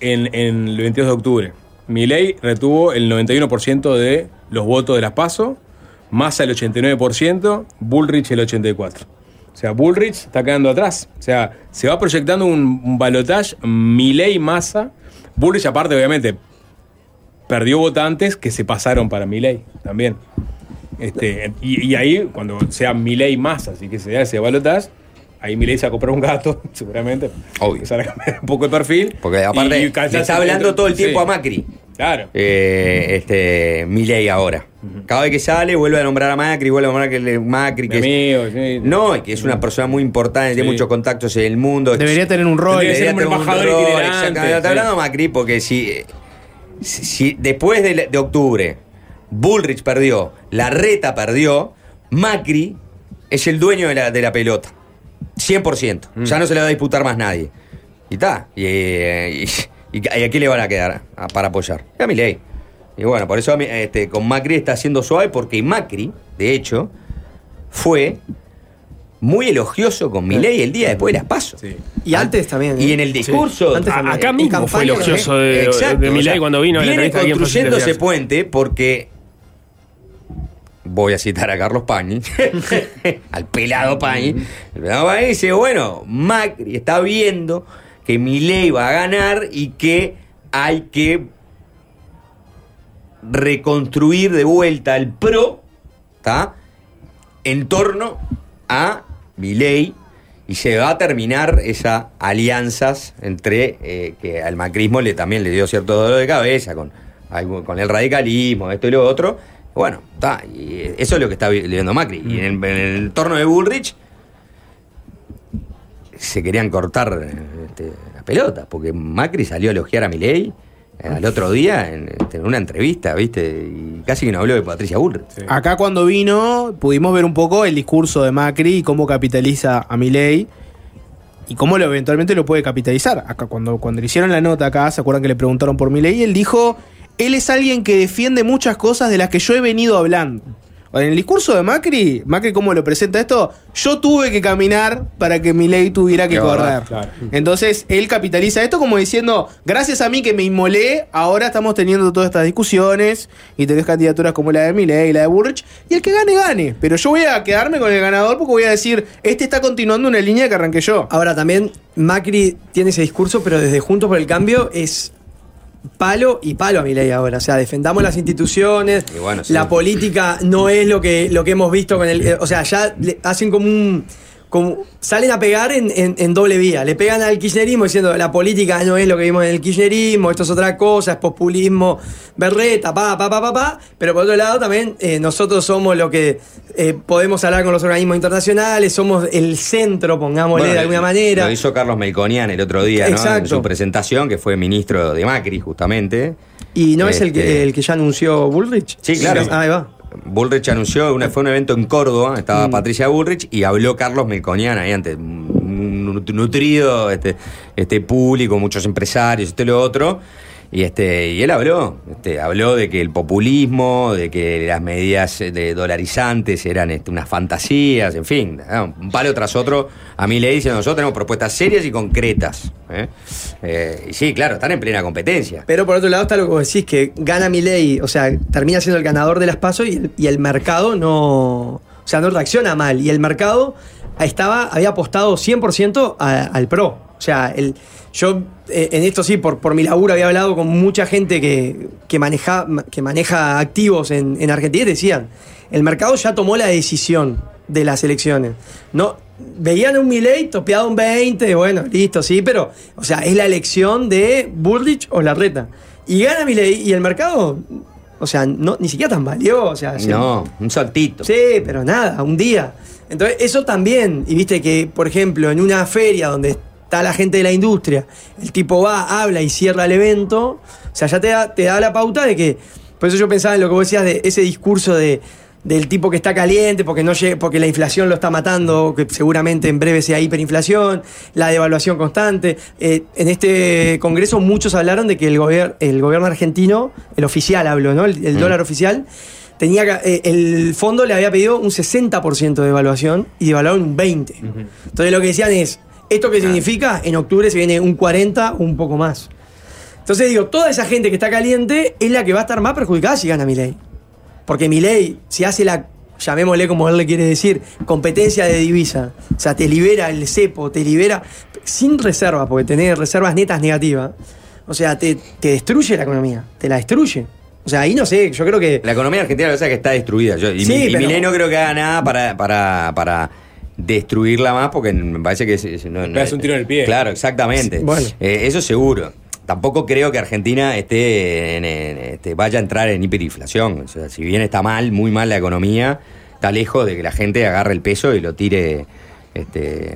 en, en el 22 de octubre? Milei retuvo el 91% de los votos de las paso, Massa el 89%, Bullrich el 84%. O sea, Bullrich está quedando atrás. O sea, se va proyectando un, un balotaje Milei-Massa. Bullrich, aparte, obviamente, perdió votantes que se pasaron para Milei también. Este, y, y ahí, cuando sea Milei Massa, así que se da ese balotaje, ahí Milei se va a comprar un gato, seguramente. Obvio. Empezar a cambiar un poco el perfil. Porque aparte y callarse está hablando todo el tiempo sí. a Macri. Claro. Eh, este Milei ahora. Cada vez que sale vuelve a nombrar a Macri, vuelve a nombrar que le- Macri que Mi es- amigo, sí. no, y que es una persona muy importante, tiene Sí. muchos contactos en el mundo. Debería tener un rol. Debería ser un embajador rol, exactamente. Está sí. hablando Macri porque si, si, si después de, de octubre Bullrich perdió, Larreta perdió, Macri es el dueño de la, de la pelota. 100%. Mm. Ya no se le va a disputar más nadie. Y está. Y, eh, y, y a quién le van a quedar a- para apoyar? A Milei. Y bueno, por eso a este, con Macri está siendo suave porque Macri, de hecho, fue muy elogioso con Milei el día después de las pasos. Sí. Y antes también. Y ¿eh? en el discurso. Antes A- también. acá mismo campaña, fue elogioso de, Exacto, de Milei o sea, cuando vino a la viene entrevista aquí en construyendo ese puente porque voy a citar a Carlos Pañi, al pelado Pañi. El pelado Pañi dice, bueno, Macri está viendo que Milei va a ganar y que hay que reconstruir de vuelta el PRO, ¿está? En torno a Milei y se va a terminar esas alianzas entre eh, que al macrismo le también le dio cierto dolor de cabeza con, con el radicalismo, esto y lo otro. Bueno, está, eso es lo que está vi- viviendo Macri. Y en, el- en el entorno de Bullrich se querían cortar eh, este, la pelota, porque Macri salió a elogiar a Milei eh, al otro día en, este, en una entrevista, ¿viste? Y casi que no habló de Patricia Bullrich. Acá cuando vino pudimos ver un poco el discurso de Macri y cómo capitaliza a Milei y cómo lo, eventualmente lo puede capitalizar. Acá cuando, cuando le hicieron la nota acá, ¿se acuerdan que le preguntaron por Milei? Y él dijo, él es alguien que defiende muchas cosas de las que yo he venido hablando. En el discurso de Macri, Macri cómo lo presenta esto, yo tuve que caminar para que Milei tuviera que Qué correr. verdad, claro. Entonces él capitaliza esto como diciendo, gracias a mí que me inmolé, ahora estamos teniendo todas estas discusiones y tenés candidaturas como la de Milei y la de Burrich, y el que gane, gane. Pero yo voy a quedarme con el ganador porque voy a decir, este está continuando una línea que arranqué yo. Ahora también Macri tiene ese discurso, pero desde Juntos por el Cambio es palo y palo a mi ley ahora. O sea, defendamos las instituciones. Y bueno, sí. La política no es lo que, lo que hemos visto con el. eh, O sea, ya hacen como un. Como, salen a pegar en, en- en doble vía. Le pegan al kirchnerismo diciendo la política no es lo que vimos en el kirchnerismo, esto es otra cosa, es populismo, berreta, pa, pa, pa, pa, pa. Pero por otro lado también eh, nosotros somos lo que eh, podemos hablar con los organismos internacionales, somos el centro, pongámosle Bueno, de alguna manera. Lo hizo Carlos Melconian el otro día, ¿no? En su presentación, que fue ministro de Macri, justamente. ¿Y no es el que, Este, el que ya anunció Bullrich? Sí, claro. Ah, Ahí va. Bullrich anunció, una, fue un evento en Córdoba, Mm. estaba Patricia Bullrich y habló Carlos Melconian ahí ante un nut- nutrido este, este público, muchos empresarios, este y lo otro. Y, este, y él habló, este, habló de que el populismo, de que las medidas de dolarizantes eran este, unas fantasías, en fin, un palo tras otro. A mí le dicen, nosotros tenemos propuestas serias y concretas. ¿eh? Eh, y sí, claro, están en plena competencia. Pero por otro lado está lo que vos decís, que gana mi ley, o sea, termina siendo el ganador de las pasos y el mercado no. O sea, no reacciona mal. Y el mercado estaba, había apostado 100% a- al pro. O sea, el, yo eh, en esto sí, por, por mi laburo había hablado con mucha gente que, que, maneja, que maneja activos en, en Argentina y decían, el mercado ya tomó la decisión de las elecciones. No, veían un Milei topeado un 20, bueno, listo, sí, pero, o sea, es la elección de Bullrich o Larreta. Y gana Milei y el mercado, o sea, no, ni siquiera tan valió, o sea, se- No, un saltito. Sí, pero nada, un día. Entonces, eso también, y viste que, por ejemplo, en una feria donde está la gente de la industria, el tipo va, habla y cierra el evento, o sea, ya te da, te da la pauta de que, por eso yo pensaba en lo que vos decías de ese discurso de del tipo que está caliente porque no porque la inflación lo está matando, que seguramente en breve sea hiperinflación, la devaluación constante. Eh, en este congreso muchos hablaron de que el, gobier- el gobierno argentino, el oficial hablo, ¿no? El, el Mm. dólar oficial, tenía eh, el fondo le había pedido un 60% de evaluación y devaluaron un 20%. Entonces lo que decían es, ¿esto qué significa? En octubre se viene un 40 o un poco más. Entonces digo, toda esa gente que está caliente es la que va a estar más perjudicada si gana Milei. Porque Milei, si hace la, llamémosle como él le quiere decir, competencia de divisa, o sea, te libera el cepo, te libera sin reservas, porque tener reservas netas negativas, o sea, te, te destruye la economía, te la destruye. O sea, ahí no sé, yo creo que... La economía argentina lo que es que está destruida. Yo, y Sí, mi, y pero- Milei no creo que haga nada para, para, para destruirla más porque me parece que... se- no- no- un tiro en el pie. Claro, exactamente. Sí, bueno. Eh, eso seguro. Tampoco creo que Argentina esté en- en- este, vaya a entrar en hiperinflación. O sea, si bien está mal, muy mal la economía, está lejos de que la gente agarre el peso y lo tire este,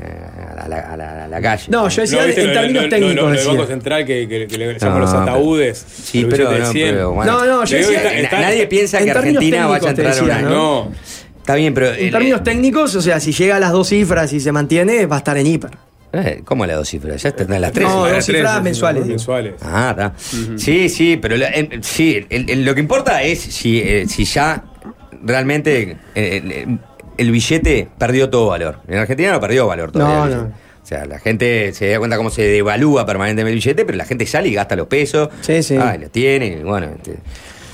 a, la, a la- a la calle. No, yo decía ¿No en lo- términos lo- lo- técnicos. lo decía. Banco Central que, que- que le llaman No, los pero- ataúdes. Sí, pero, 100. pero bueno. No, no, yo decía- está- está- Nadie piensa en que Argentina vaya a entrar en decía, una... No. Está bien, pero... En el- términos técnicos, o sea, si llega a las dos cifras y se mantiene, va a estar en hiper. Eh, ¿Cómo las dos cifras? Ya están en las tres. No, dos cifras mensuales. Mensuales. Ah, está. Sí, sí, pero la- en- sí, el- el- lo que importa es si, eh, si ya realmente eh, el, el billete perdió todo valor. En Argentina no perdió valor todavía. No, no. O sea, la gente se da cuenta cómo se devalúa permanentemente el billete, pero la gente sale y gasta los pesos. Sí, sí. Ah, y los tiene, y bueno. este,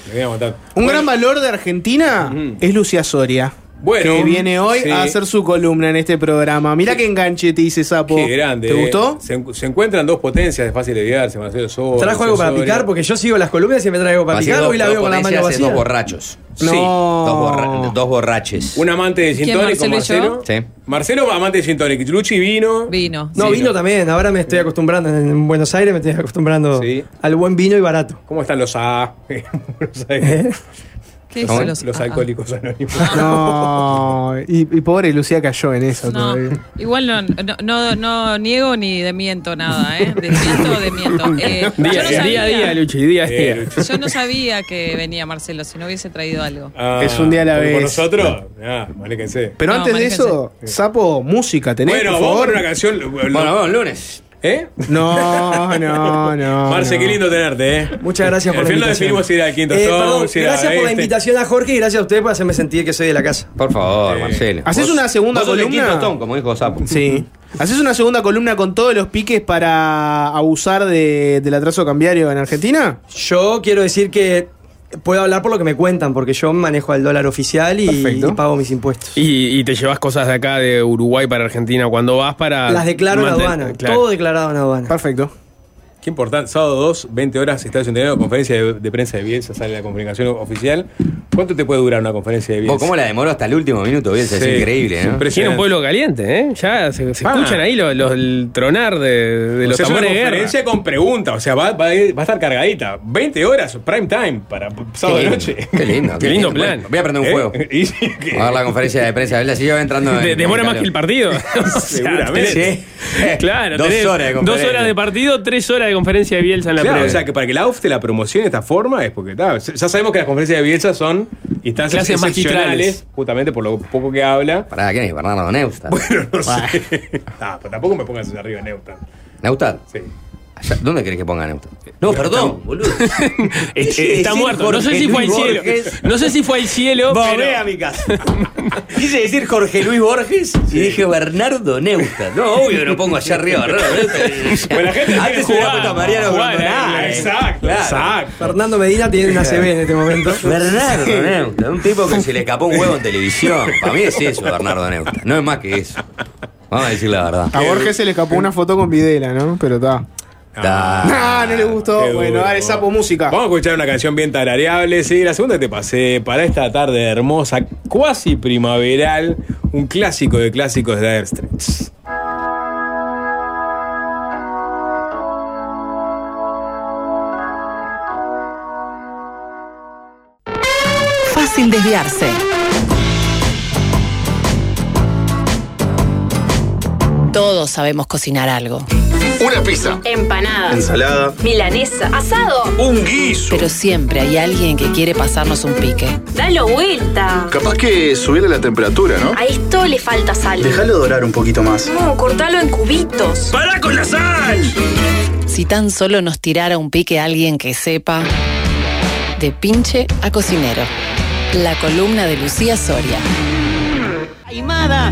Me voy a matar. Un gran valor de Argentina es Lucia Soria. Bueno, que viene hoy sí. a hacer su columna en este programa. Mirá qué enganche te dice Sapo. Qué grande. ¿Te eh. gustó? Se, en- se encuentran dos potencias de fácil de lidiarse, Marcelo Soria. ¿Trajo algo para Soria. picar? Porque yo sigo las columnas y me traigo para picar. dos- Hoy la dos veo con la mano vacía. Dos borrachos. Sí. No. Dos, borra- dos borraches. Un amante de ¿Quién, Gin Tonic con Marcelo y yo? Marcelo. Sí. Marcelo, amante de Gin Tonic. Luchi vino. Vino. No, Sí, vino no. también. Ahora me estoy acostumbrando. En Buenos Aires me estoy acostumbrando Sí. al buen vino y barato. ¿Cómo están los A? ¿Eh? ¿Qué ¿Cómo? son Los, los, ah, alcohólicos anónimos. No. Y, y pobre Lucía cayó en eso No, todavía. igual no, no, no, no niego ni demiento nada, ¿eh? Desmiento o demiento. Eh, Día, no día a día, Luchi, día a Eh, día. Yo no sabía que venía Marcelo, si no hubiese traído algo. Ah, Es un día a la por- vez. Por nosotros, ah, manéjense. Pero No, antes de eso, Sapo, música, ¿tenés? Bueno, por vamos favor? con una canción. Bueno, vamos, lunes. ¿Eh? No, no, no. Marce, no. qué lindo tenerte, ¿eh? Muchas gracias por Al la final lo invitación. definimos si era el quinto Eh, perdón, si gracias por la invitación a Jorge y gracias a ustedes por hacerme sentir que soy de la casa. Por favor, Eh, Marcelo. ¿haces una segunda vos sos el columna? quinto como dijo Sapo. Sí. ¿Haces una segunda columna con todos los piques para abusar de- del atraso cambiario en Argentina? Yo quiero decir que puedo hablar por lo que me cuentan, porque yo manejo el dólar oficial y, pago mis impuestos. Y, y te llevas cosas de acá, de Uruguay para Argentina, cuando vas para. Las declaro en aduana, Claro. todo declarado en aduana. Perfecto. Qué importante. Sábado 2, 20 horas, Estadio Centenario, conferencia de, de prensa de Bielsa, sale la comunicación oficial. ¿Cuánto te puede durar una conferencia de Bielsa? ¿Cómo la demoró hasta el último minuto? Bielsa? Sí, es increíble, es ¿no? Tiene un pueblo caliente, ¿eh? Ya se, escuchan ahí los, los- el tronar de, de O los sea, es una tambores de guerra. conferencia con preguntas, o sea, va, va a ir- va a estar cargadita. 20 horas, prime time, para sábado de noche. Qué lindo. Qué lindo plan. Voy a prender un ¿Eh? fuego. Y sí, a ver la conferencia de prensa de Bielsa. Si yo voy entrando en- De- demora en más que el partido. O sea, Seguramente. tenés- Claro, Dos tenés horas de dos conferencia. horas de partido, tres horas de conferencia de Bielsa en la Claro, previa. o sea, que para que la UF te la promocione de esta forma es porque ta, ya sabemos que las conferencias de Bielsa son instancias Clases excepcionales, magistrales. justamente por lo poco que habla. Pará, ¿quién es? Bernardo Neustadt. Bueno, no sé. Ah, pero tampoco me pongas arriba de Neuta. ¿Neustadt? Sí. ¿Dónde querés que ponga Neustadt? No, perdón, boludo. Eh, está muerto. No sé si fue al cielo. No sé si fue al cielo. Ve a mi casa. Quise decir Jorge Luis Borges y dije Bernardo Neustadt. No, obvio que no pongo allá arriba Bernardo Neustadt. Bueno, gente Antes hubiera puesto a Mariano eh. Exacto, Claro. exacto. Fernando Medina tiene una CB en este momento. Bernardo Neustadt, un tipo que se le escapó un huevo en televisión. Para mí es eso, Bernardo Neustadt. No es más que eso. Vamos a decir la verdad. A Borges se le escapó una foto con Videla, ¿no? Pero está. Da. Ah, no le gustó. Bueno, dale, sapo música. Vamos a escuchar una canción bien tarareable. Sí, la segunda que te pasé para esta tarde hermosa, cuasi primaveral, un clásico de clásicos de Dire Straits. Fácil desviarse. Todos sabemos cocinar algo. Una pizza. Empanada. Ensalada. Milanesa. Asado. Un guiso. Pero siempre hay alguien que quiere pasarnos un pique. Dalo vuelta. Capaz que subirle la temperatura, ¿no? A esto le falta sal. Déjalo dorar un poquito más. No, cortalo en cubitos. ¡Para con la sal! Si tan solo nos tirara un pique alguien que sepa. De pinche a cocinero. La columna de Lucía Soria. Aimada,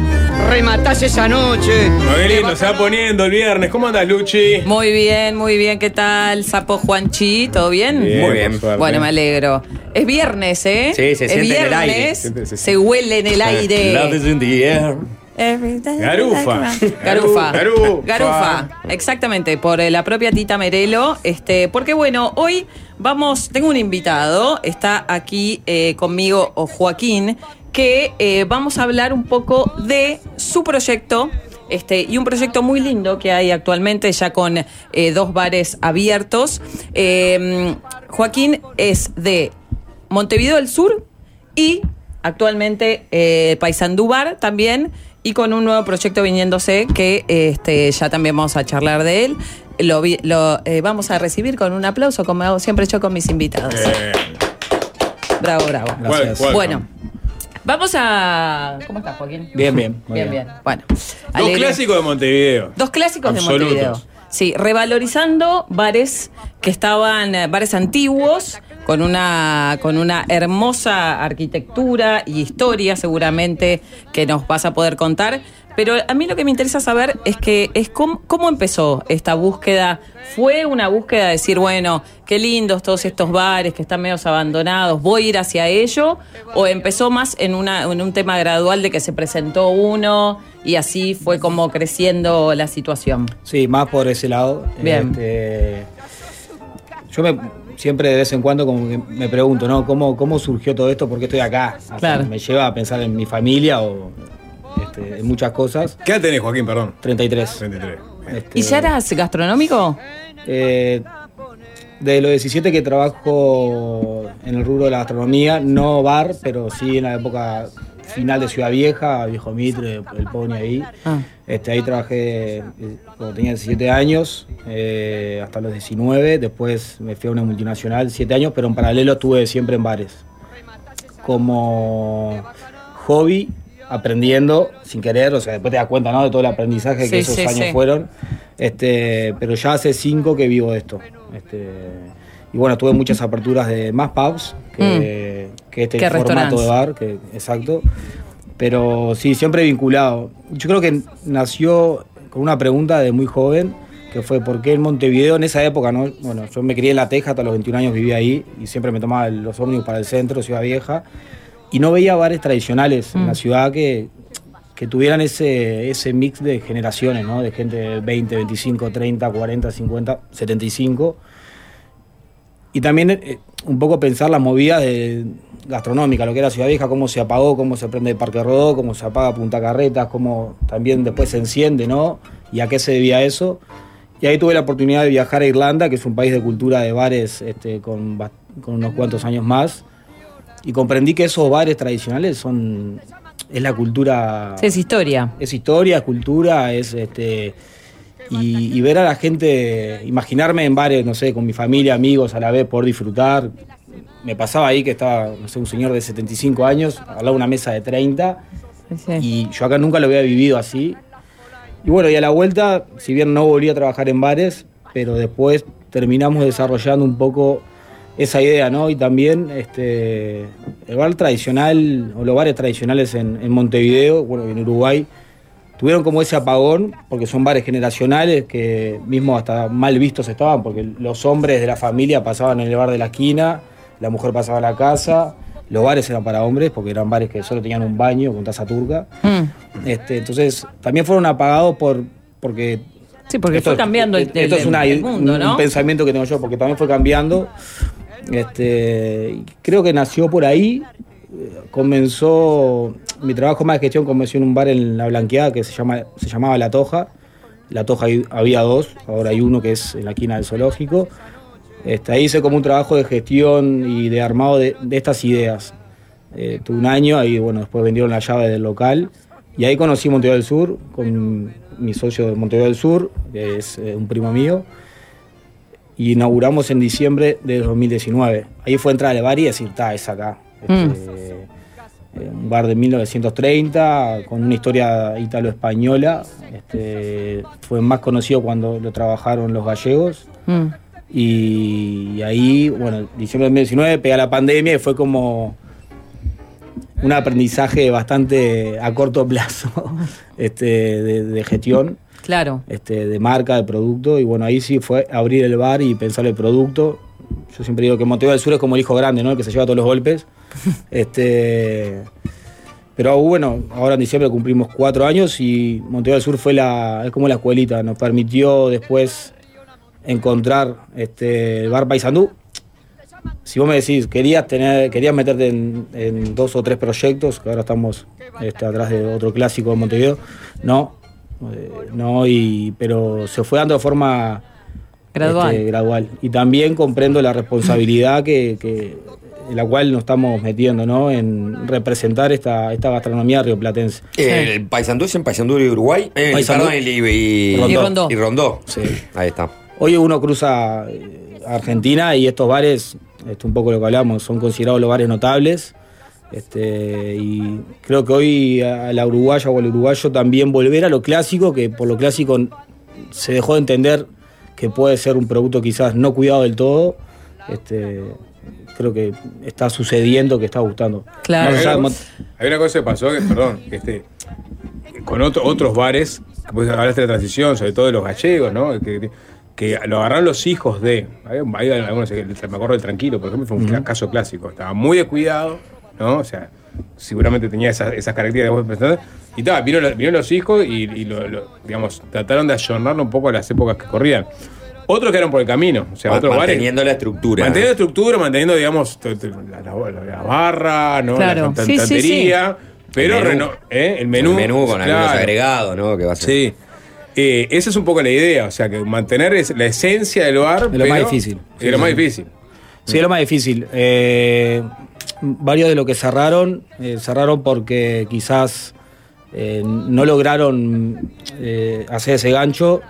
rematás esa noche. Muy lindo, se va poniendo el viernes. ¿Cómo andas, Luchi? Muy bien, muy bien. ¿Qué tal, Sapo Juanchi? ¿Todo bien? Bien, Muy bien. por suerte. Bueno, me alegro. Es viernes, ¿eh? Sí, se es siente en el aire. viernes, se- Se huele en el aire. Love is in the air. Every day Garufa. like Garufa. Garufa. Garufa. Exactamente, por eh, la propia Tita Merelo. Este, porque bueno, hoy vamos, tengo un invitado, está aquí eh, conmigo o Joaquín, que eh, vamos a hablar un poco de su proyecto. Este, y un proyecto muy lindo que hay actualmente, ya con eh, dos bares abiertos. Eh, Joaquín es de Montevideo del Sur y actualmente eh, Paysandú Bar también y con un nuevo proyecto viniéndose que este, ya también vamos a charlar de él. Lo, lo, vamos a recibir con un aplauso como hago siempre yo con mis invitados. Bravo, bravo. Bueno, vamos a... ¿Cómo estás, Joaquín? Bien, bien. Bien, bien. Bueno. Dos alegre. clásicos de Montevideo. Dos clásicos Absolutos. de Montevideo. Sí, revalorizando bares que estaban, eh, bares antiguos, con una, con una hermosa arquitectura y historia seguramente que nos vas a poder contar. Pero a mí lo que me interesa saber es que es cómo, cómo empezó esta búsqueda. ¿Fue una búsqueda de decir, bueno, qué lindos todos estos bares que están medios abandonados, voy a ir hacia ello? ¿O empezó más en, una, en un tema gradual de que se presentó uno y así fue como creciendo la situación? Sí, más por ese lado. Bien. Este, yo me, siempre de vez en cuando como que me pregunto, ¿no? ¿Cómo, ¿Cómo surgió todo esto? ¿Por qué estoy acá? Claro. Me lleva a pensar en mi familia o este, en muchas cosas. ¿Qué edad tenés, Joaquín? Perdón. 33. 33. Este, ¿Y ya eras gastronómico? eh, de los 17 que trabajo en el rubro de la gastronomía, no bar, pero sí en la época final de Ciudad Vieja, Viejo Mitre, el Pony ahí. Ah. Este, ahí trabajé eh, cuando tenía 17 años, eh, hasta los 19. Después me fui a una multinacional, 7 años, pero en paralelo estuve siempre en bares. Como hobby, aprendiendo sin querer, o sea, después te das cuenta ¿no? de todo el aprendizaje Sí, que esos sí, años sí. fueron. Este, pero ya hace 5 que vivo esto. Este, y bueno, tuve muchas aperturas de más pubs que, que este Mm. Que formato restaurantes. de bar, que, exacto. Pero sí, siempre vinculado. Yo creo que nació con una pregunta de muy joven, que fue ¿por qué en Montevideo en esa época? no Bueno, yo me crié en La Teja, hasta los 21 años vivía ahí y siempre me tomaba los ómnibus para el centro, Ciudad Vieja, y no veía bares tradicionales en Mm. la ciudad que, que tuvieran ese, ese mix de generaciones, ¿no? De gente de 20, 25, 30, 40, 50, 75. Y también eh, un poco pensar la movida de gastronómica, lo que era Ciudad Vieja, cómo se apagó, cómo se prende el Parque Rodó, cómo se apaga Punta Carretas, cómo también después se enciende, ¿no? Y a qué se debía eso. Y ahí tuve la oportunidad de viajar a Irlanda, que es un país de cultura de bares este, con unos cuantos años más. Y comprendí que esos bares tradicionales son. es la cultura. Es historia. Es historia, es cultura, es este. Y, y ver a la gente, imaginarme en bares, no sé, con mi familia, amigos a la vez, por disfrutar. Me pasaba ahí que estaba, no sé, un señor de 75 años, al lado de una mesa de 30. Y yo acá nunca lo había vivido así. Y bueno, y a la vuelta, si bien no volví a trabajar en bares, pero después terminamos desarrollando un poco esa idea, ¿no? Y también este, el bar tradicional, o los bares tradicionales en, en Montevideo, bueno, y en Uruguay, tuvieron como ese apagón, porque son bares generacionales que mismo hasta mal vistos estaban, porque los hombres de la familia pasaban en el bar de la esquina, la mujer pasaba a la casa, los bares eran para hombres, porque eran bares que solo tenían un baño con taza turca. Este, entonces, también fueron apagados por porque Sí, porque fue cambiando el- esto es el- una- el mundo, un, ¿no? pensamiento que tengo yo, porque también fue cambiando. Este, creo que nació por ahí. Comenzó mi trabajo más de gestión comenzó en un bar en la Blanqueada que se llama se llamaba La Toja. La Toja había dos, ahora hay uno que es en la esquina del zoológico. Este, ahí hice como un trabajo de gestión y de armado de, de estas ideas. Eh, tuve un año, ahí bueno, después vendieron la llave del local. Y ahí conocí Montevideo del Sur con mi socio de Montevideo del Sur, que es eh, un primo mío. Y inauguramos en diciembre de 2019. Ahí fue entrar al bar y decir, está, es acá. Este, eh, un bar de 1930 con una historia italo-española. Este, fue más conocido cuando lo trabajaron los gallegos. Mm. Y ahí, bueno, diciembre de 2019 pega la pandemia y fue como un aprendizaje bastante a corto plazo este, de, de gestión, Claro. este, de marca, de producto. Y bueno, ahí sí fue abrir el bar y pensar el producto. Yo siempre digo que Montevideo del Sur es como el hijo grande, ¿no? El que se lleva todos los golpes. este, pero bueno, ahora en diciembre cumplimos cuatro años y Montevideo del Sur fue la, es como la escuelita, nos permitió después encontrar este, el bar Paysandú. Si vos me decís, querías tener, querías meterte en, en dos o tres proyectos, que ahora estamos este, atrás de otro clásico de Montevideo, no, no, y, pero se fue dando de forma Gradual. este, gradual. Y también comprendo la responsabilidad que, que- en la cual nos estamos metiendo, ¿no? En representar esta, esta gastronomía rioplatense. El Paysandú es en Paysandú y Uruguay. Eh, perdón, y, y- Y Rondó. Y Rondó. Sí. Ahí está. Hoy uno cruza eh, Argentina y estos bares, esto un poco lo que hablamos, son considerados los bares notables. Este, y creo que hoy a la uruguaya o al uruguayo también volver a lo clásico, que por lo clásico se dejó de entender que puede ser un producto quizás no cuidado del todo. Este, creo que está sucediendo, que está gustando. De Hay, una cosa que pasó, que, perdón, este, con otro- otros bares, vos hablaste de la transición, sobre todo de los gallegos, ¿no? Que, que lo agarraron los hijos de. Hay, hay algunos, me acuerdo del Tranquilo, por ejemplo, fue un caso clásico. Estaba muy descuidado, ¿no? O sea, seguramente tenía esas, esas características presentaste. Y tal, los- vinieron los hijos y, y lo, lo- digamos, trataron de ayornarlo un poco a las épocas que corrían. Otros quedaron por el camino. O sea, otros bares. manteniendo la estructura. Manteniendo la estructura, manteniendo, digamos, la, la- la barra, ¿no? Claro. La tan- Sí, sí, tantería. Pero El menú. ¿eh? el menú. El menú con algunos claro. agregados, ¿no? Que va a ser. Sí. Eh, esa es un poco la idea, o sea, que mantener es- la esencia del bar. Es lo más difícil. Es lo Sí, más difícil. Sí, es lo más difícil. Eh, varios de los que cerraron, eh, cerraron porque quizás eh, no lograron eh, hacer ese gancho.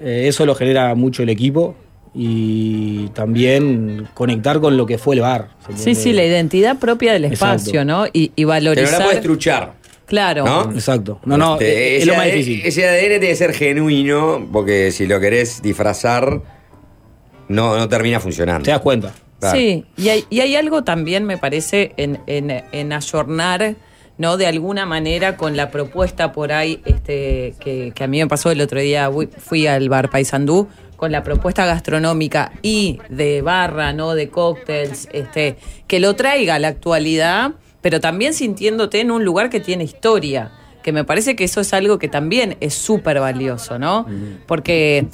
Eh, eso lo genera mucho el equipo y también conectar con lo que fue el bar. ¿se Sí, sí, la identidad propia del Exacto. espacio, ¿no? Y, y Pero valorizar. no la puedes truchar. Claro. ¿No? Exacto. No, no, Este, es, lo más difícil. Ese ADN tiene que ser genuino, porque si lo querés disfrazar, no, no termina funcionando. Te das cuenta. Sí, y hay, y hay algo también, me parece, en, en, en ayornar, ¿no? De alguna manera con la propuesta por ahí, este, que, que a mí me pasó el otro día, fui, al bar Paysandú, con la propuesta gastronómica y de barra, ¿no? De cócteles, este, que lo traiga a la actualidad, pero también sintiéndote en un lugar que tiene historia. que me parece que eso es algo que también es súper valioso, ¿no? Porque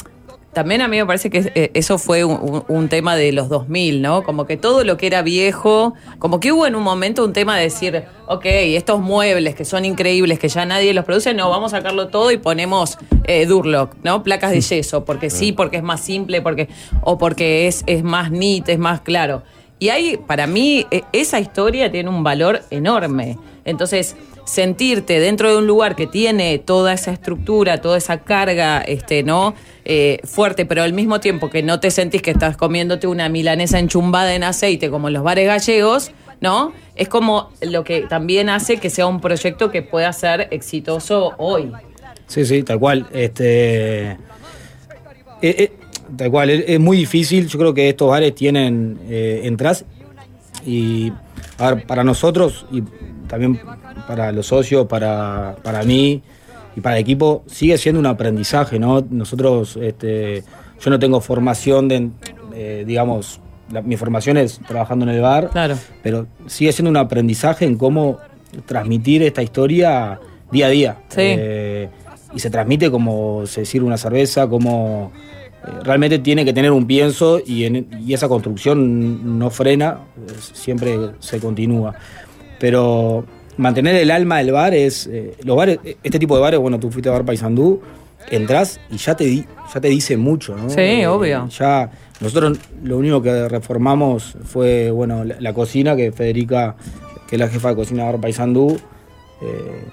también a mí me parece que eh, eso fue un, tema de los 2000, ¿no? Como que todo lo que era viejo, como que hubo en un momento un tema de decir, ok, estos muebles que son increíbles, que ya nadie los produce, no, vamos a sacarlo todo y ponemos eh, Durlock, ¿no? Placas de yeso, porque sí, porque es más simple, porque o porque es, es más neat, es más claro. Y ahí, para mí, e- esa historia tiene un valor enorme. Entonces, sentirte dentro de un lugar que tiene toda esa estructura, toda esa carga, este, ¿no? Eh, fuerte, pero al mismo tiempo que no te sentís que estás comiéndote una milanesa enchumbada en aceite como en los bares gallegos, ¿no? Es como lo que también hace que sea un proyecto que pueda ser exitoso hoy. Sí, sí, tal cual. Este, eh, eh, tal cual, es, es muy difícil. Yo creo que estos bares tienen entradas y para nosotros y también para los socios, para, para mí y para el equipo, sigue siendo un aprendizaje, ¿no? Nosotros, este, yo no tengo formación de, eh, digamos, la- mi formación es trabajando en el bar, Claro. pero sigue siendo un aprendizaje en cómo transmitir esta historia día a día. Sí. Eh, y se transmite como se sirve una cerveza, como eh, realmente tiene que tener un pienso y, en- y esa construcción no frena, siempre se continúa. Pero mantener el alma del bar es. eh, los bares, este tipo de bares, bueno, tú fuiste a Bar Paysandú, entras y ya te, di- ya te dice mucho, ¿no? Sí, obvio. Ya, nosotros lo único que reformamos fue, bueno, la, la cocina, que Federica, que es la jefa de cocina de Bar Paysandú, eh,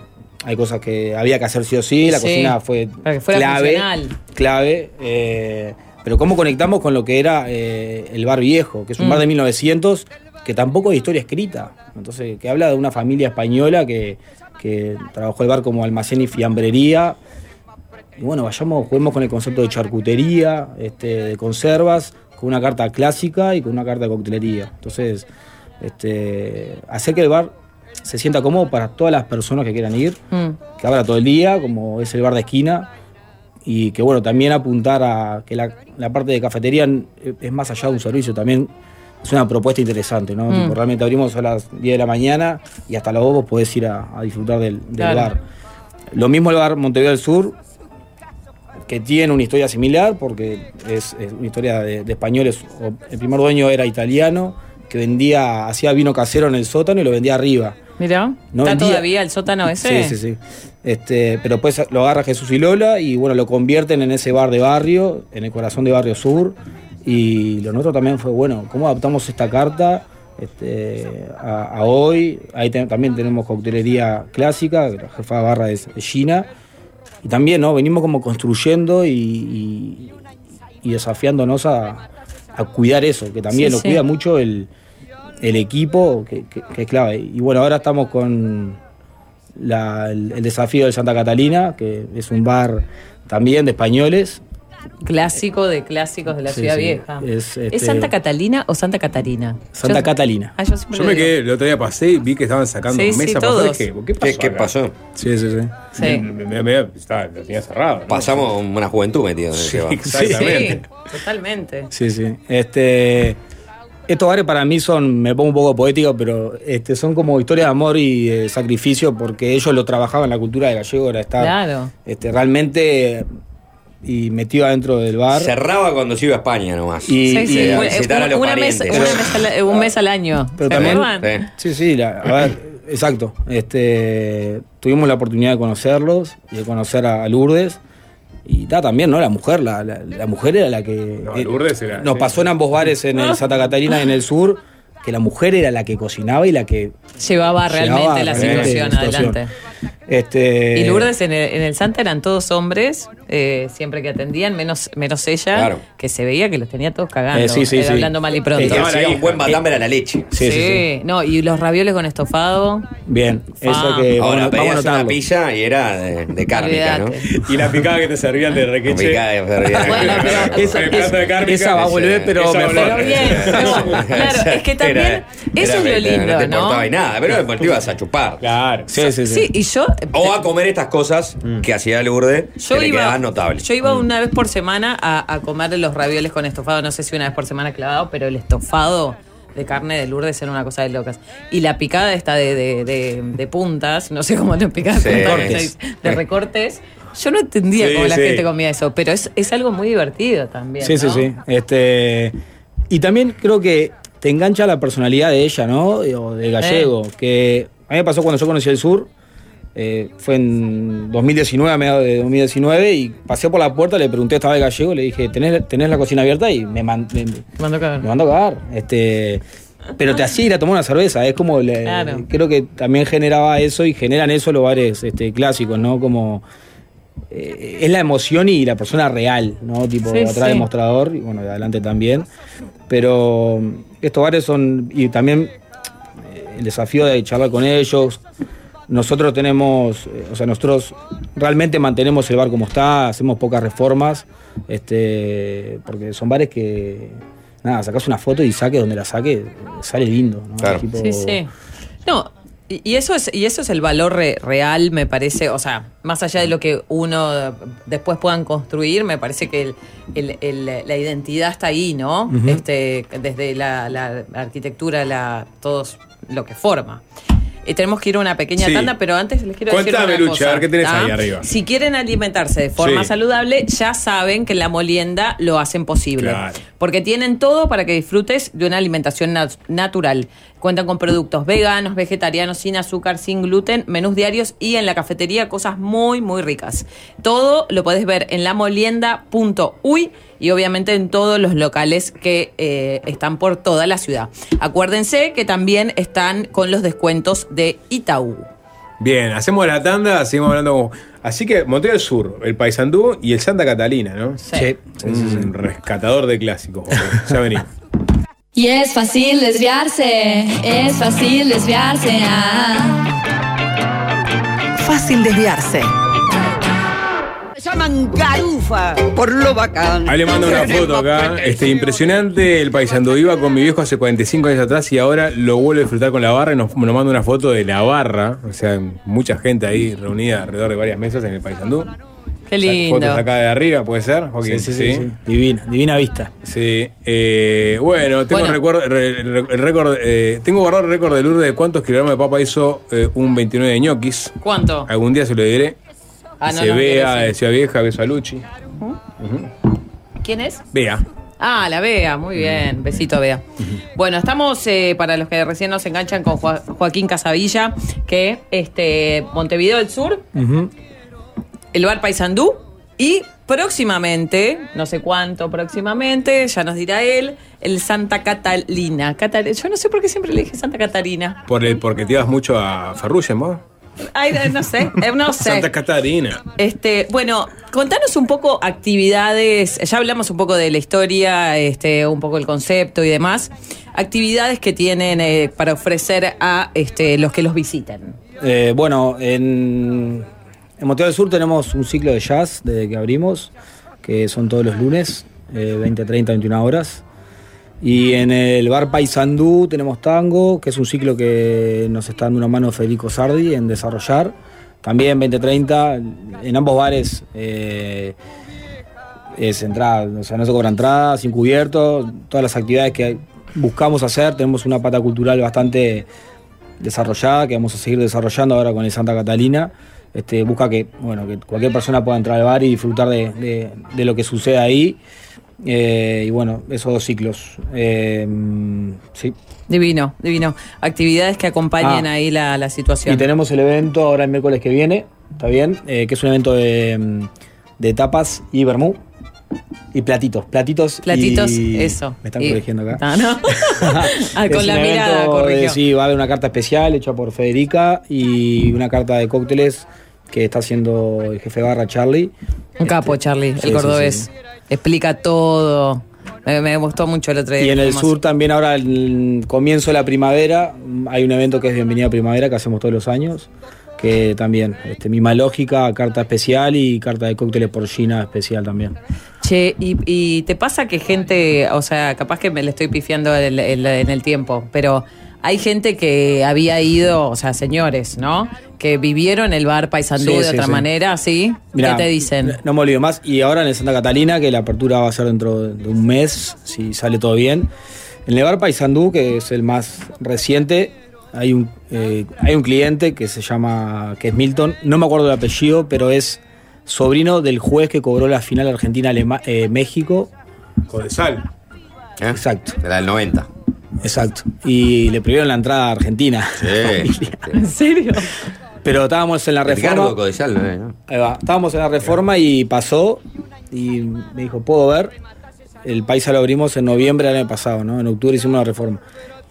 hay cosas que había que hacer sí o sí, la Sí, cocina fue para que fuera clave, funcional. clave, eh, pero cómo conectamos con lo que era eh, el bar viejo, que es un Mm. bar de 1900 que tampoco hay historia escrita, entonces que habla de una familia española que, que trabajó el bar como almacén y fiambrería, y bueno, vayamos, juguemos con el concepto de charcutería, este, de conservas, con una carta clásica y con una carta de coctelería. Entonces, este, hacer que el bar se sienta cómodo para todas las personas que quieran ir, Mm. que abra todo el día, como es el bar de esquina, y que bueno, también apuntar a que la, la parte de cafetería n- es más allá de un servicio, también es una propuesta interesante, ¿no? Mm. Tipo, realmente abrimos a las 10 de la mañana y hasta las 2 vos podés ir a, a disfrutar del, del Claro. bar. Lo mismo el bar Montevideo del Sur, que tiene una historia similar, porque es, es una historia de, de españoles. El primer dueño era italiano, que vendía, hacía vino casero en el sótano y lo vendía arriba. Mirá, No ¿está vendía- todavía el sótano ese? Sí, sí, sí. Este, pero después lo agarra Jesús y Lola y bueno, lo convierten en ese bar de barrio, en el corazón de Barrio Sur. Y lo nuestro también fue, bueno, ¿cómo adaptamos esta carta este, a, a hoy? Ahí te- también tenemos coctelería clásica, la jefa de barra es, es Gina. Y también, ¿no? Venimos como construyendo y, y- y desafiándonos a, a cuidar eso, que también Sí, lo sí. cuida mucho el, el equipo, que, que- que es clave. Y bueno, ahora estamos con la- el, el desafío de Santa Catalina, que es un bar también de españoles. Clásico de clásicos de la Sí, ciudad sí. vieja. Es, ¿Es, este, Santa Catalina o Santa Catarina? Santa Yo- Catalina. Ah, yo me quedé, el otro día pasé y vi que estaban sacando Sí, sí, mesa todos. para dije, ¿qué pasó? ¿Qué, pasó? Sí, sí, sí. Sí. Me, me- me- estaba- lo tenía cerrado. ¿no? Pasamos una juventud metidos en exactamente. Sí, totalmente. Sí, sí. Este, estos bares para mí son, me pongo un poco poético, pero este, son como historias de amor y de sacrificio porque ellos lo trabajaban, la cultura de gallego era estar Claro. este, realmente y metido adentro del bar. Cerraba cuando se iba a España nomás. Y- Sí, sí, y- una- visitar a los una mes- parientes. una mes al- un mes al año. Pero ¿Se también, sí, sí, la- a ver, exacto. Este, tuvimos la oportunidad de conocerlos y de conocer a, a Lourdes. Y ta, también, ¿no? La mujer, la, la- la mujer era la que. No, Lourdes era- Nos sí. pasó en ambos bares, en el Santa Catarina y en el sur, que la mujer era la que cocinaba y la que. Llevaba realmente Llevaba la realmente situación la situación. adelante. Este, Y Lourdes en el, en el Santa eran todos hombres, eh, siempre que atendían, menos, menos ella, Claro. que se veía que los tenía todos cagando, Eh, sí, sí, eh, sí. hablando mal y pronto. Eh, hacía un buen a la leche. Sí, sí, sí. no, y los ravioles con estofado. Bien, eso Ah. que. Ahora vamos, pedías vamos una pizza y era de, de cárnica, ¿no? Y la picada que te servían de requeche. Picada de ferrería. Bueno, pero- Esa, El plato de cárnica. esa va a volver, pero mejor. Pero bien, no, claro, es que también, Era- eso era- es lo lindo, No te ¿no? importaba y nada, pero después te ibas a chupar. Claro. Sí, sí, sí. Sí, y yo... O a comer estas cosas que hacía Lourdes, Yo que le quedaban notables. yo iba una vez por semana a, a comer los ravioles con estofado. No sé si una vez por semana clavado, pero el estofado de carne de Lourdes era una cosa de locas. Y la picada esta de, de, de- de puntas, no sé cómo lo picada Sí. de Recortes. de recortes. Yo no entendía Sí, cómo la sí. gente comía eso, pero es, es algo muy divertido también. Sí, sí, ¿no? sí. Este, y también creo que te engancha la personalidad de ella, ¿no? O de gallego. Que a mí me pasó cuando yo conocí el sur. Eh, fue en 2019, a mediados de 2019, y pasé por la puerta, le pregunté, estaba el gallego, le dije, ¿tenés, tenés la cocina abierta? Y me, man- me, mandó a cagar. me mandó a cagar. Este, pero te hacía ir a tomar una cerveza, es como, le- Claro. creo que también generaba eso y generan eso los bares este, clásicos, ¿no? Como eh, es la emoción y la persona real, ¿no? Tipo, Sí, atrás sí. del mostrador y bueno, de adelante también. Pero estos bares son, y también eh, el desafío de charlar con ellos. Nosotros tenemos, eh, o sea, nosotros realmente mantenemos el bar como está, hacemos pocas reformas, este, porque son bares que, nada, sacas una foto y saque donde la saque, sale lindo, ¿no? Tipo- Sí, sí. No, y eso es, y eso es el valor re- real, me parece, o sea, más allá de lo que uno después puedan construir, me parece que el- el- el- la identidad está ahí, ¿no? Este, desde la, la arquitectura, la, todos lo que forma. Eh, tenemos que ir a una pequeña Sí. tanda, pero antes les quiero decir una Lucha, cosa. a ver qué tenés ¿tá? ahí arriba. Si quieren alimentarse de forma Sí. saludable, ya saben que en la molienda lo hacen posible. Claro. Porque tienen todo para que disfrutes de una alimentación nat- natural. Cuentan con productos veganos, vegetarianos, sin azúcar, sin gluten, menús diarios y en la cafetería cosas muy, muy ricas. Todo lo podés ver en lamolienda.uy y obviamente en todos los locales que eh, están por toda la ciudad. Acuérdense que también están con los descuentos de Itaú. Bien, hacemos la tanda, seguimos hablando como. Así que Montevideo del Sur, el Paysandú y el Santa Catalina, ¿no? Sí. Un rescatador de clásicos. Ya venimos. Y es fácil desviarse, es fácil desviarse. ah. Fácil desviarse. Se llaman garufa por lo bacán. Ahí le mando una foto acá. Este, impresionante el paisando. Iba con mi viejo hace 45 años atrás y ahora lo vuelve a disfrutar con la barra y nos, nos manda una foto de la barra. O sea, mucha gente ahí reunida alrededor de varias mesas en el paisandú. Qué lindo. Fotos acá de arriba, ¿puede ser? Joaquín? Sí, sí, sí, sí. Divina, divina vista. Sí. eh, bueno, tengo Bueno. re- re- récord. eh, tengo guardado el récord de Lourdes de cuántos kilogramos de papa hizo eh, un 29 de ñoquis. ¿Cuánto? Algún día se lo diré. Ah, no, se no, vea, quiero de Ciudad Vieja, beso a Luchi. ¿Quién es? Vea. Ah, la Bea, muy bien. Besito a Bea. Bueno, estamos, eh, para los que recién nos enganchan, con Joa- Joaquín Casavilla, que este Montevideo del Sur, el bar Paysandú, y próximamente, no sé cuánto próximamente, ya nos dirá él, el Santa Catalina. Cata- Yo no sé por qué siempre le dije Santa Catarina. Por el, porque te ibas mucho a Ferrugem, vos. Ay, no sé, eh, no sé. Santa Catarina. Este, bueno, contanos un poco actividades, ya hablamos un poco de la historia, este, un poco el concepto y demás. Actividades que tienen eh, para ofrecer a este, los que los visiten. Eh, bueno, en, en Montevideo del Sur tenemos un ciclo de jazz desde que abrimos, que son todos los lunes, eh, 20, 30, 21 horas. Y en el bar Paysandú tenemos tango, que es un ciclo que nos está dando una mano Federico Sardi en desarrollar. También 20-30, en ambos bares eh, es entrada, o sea, no se cobra entrada, sin cubierto, todas las actividades que buscamos hacer, tenemos una pata cultural bastante desarrollada, que vamos a seguir desarrollando ahora con el Santa Catalina. Este, busca que, bueno, que cualquier persona pueda entrar al bar y disfrutar de, de- de lo que sucede ahí. Eh, y bueno, esos dos ciclos. Eh, sí. Divino, divino. Actividades que acompañen Ah. ahí la, la situación. Y tenemos el evento ahora el miércoles que viene, ¿está bien? Eh, que es un evento de, de tapas y vermú. Y platitos, platitos. Platitos, y- eso. Me están Y- corrigiendo acá. Ah, ¿no? Ah, con la mirada de- corrigió. sí, va a haber una carta especial hecha por Federica y una carta de cócteles que está haciendo el jefe barra Charlie. Un capo, Charlie, sí, el cordobés. sí. Explica todo. Me, me gustó mucho el otro día. Y en el sur también ahora el comienzo de la primavera hay un evento que es Bienvenida Primavera que hacemos todos los años que también este, misma lógica carta especial y carta de cócteles por China especial también Che, y, y te pasa que gente, o sea, capaz que me le estoy pifiando el- el- en el tiempo, pero hay gente que había ido, o sea, señores, ¿no? Que vivieron el bar Paysandú Sí, de sí, otra sí. manera, ¿sí? Mirá, ¿Qué te dicen? No me olvido más. Y ahora en el Santa Catalina, que la apertura va a ser dentro de un mes, si sale todo bien. En el bar Paysandú, que es el más reciente, hay un, eh, hay un cliente que se llama, que es Milton, no me acuerdo el apellido, pero es sobrino del juez que cobró la final Argentina-México. Codesal. Exacto. Era del 90. Exacto. Y le prohibieron la entrada a Argentina. Sí. ¿En serio? Pero estábamos en la reforma. Codesal, ¿no? Ahí va. Estábamos en la reforma y pasó y me dijo, ¿puedo ver? El paisa lo abrimos en noviembre del año pasado, ¿no? En octubre hicimos la reforma.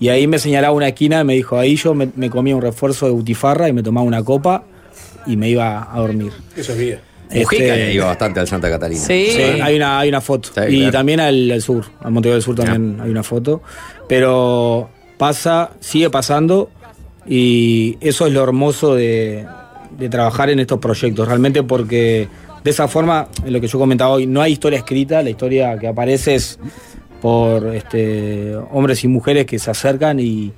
Y ahí me señalaba una esquina y me dijo, ahí yo me, me comía un refuerzo de butifarra y me tomaba una copa y me iba a dormir. Eso es vida. Mujica Este- le iba bastante al Santa Catalina. Sí, hay una, hay una foto. Sí, y claro. también al, al sur, a Montevideo del Sur también hay una foto. Pero pasa, sigue pasando y eso es lo hermoso de, de trabajar en estos proyectos, realmente porque de esa forma, en lo que yo comentaba hoy, no hay historia escrita, la historia que aparece es por este, hombres y mujeres que se acercan y,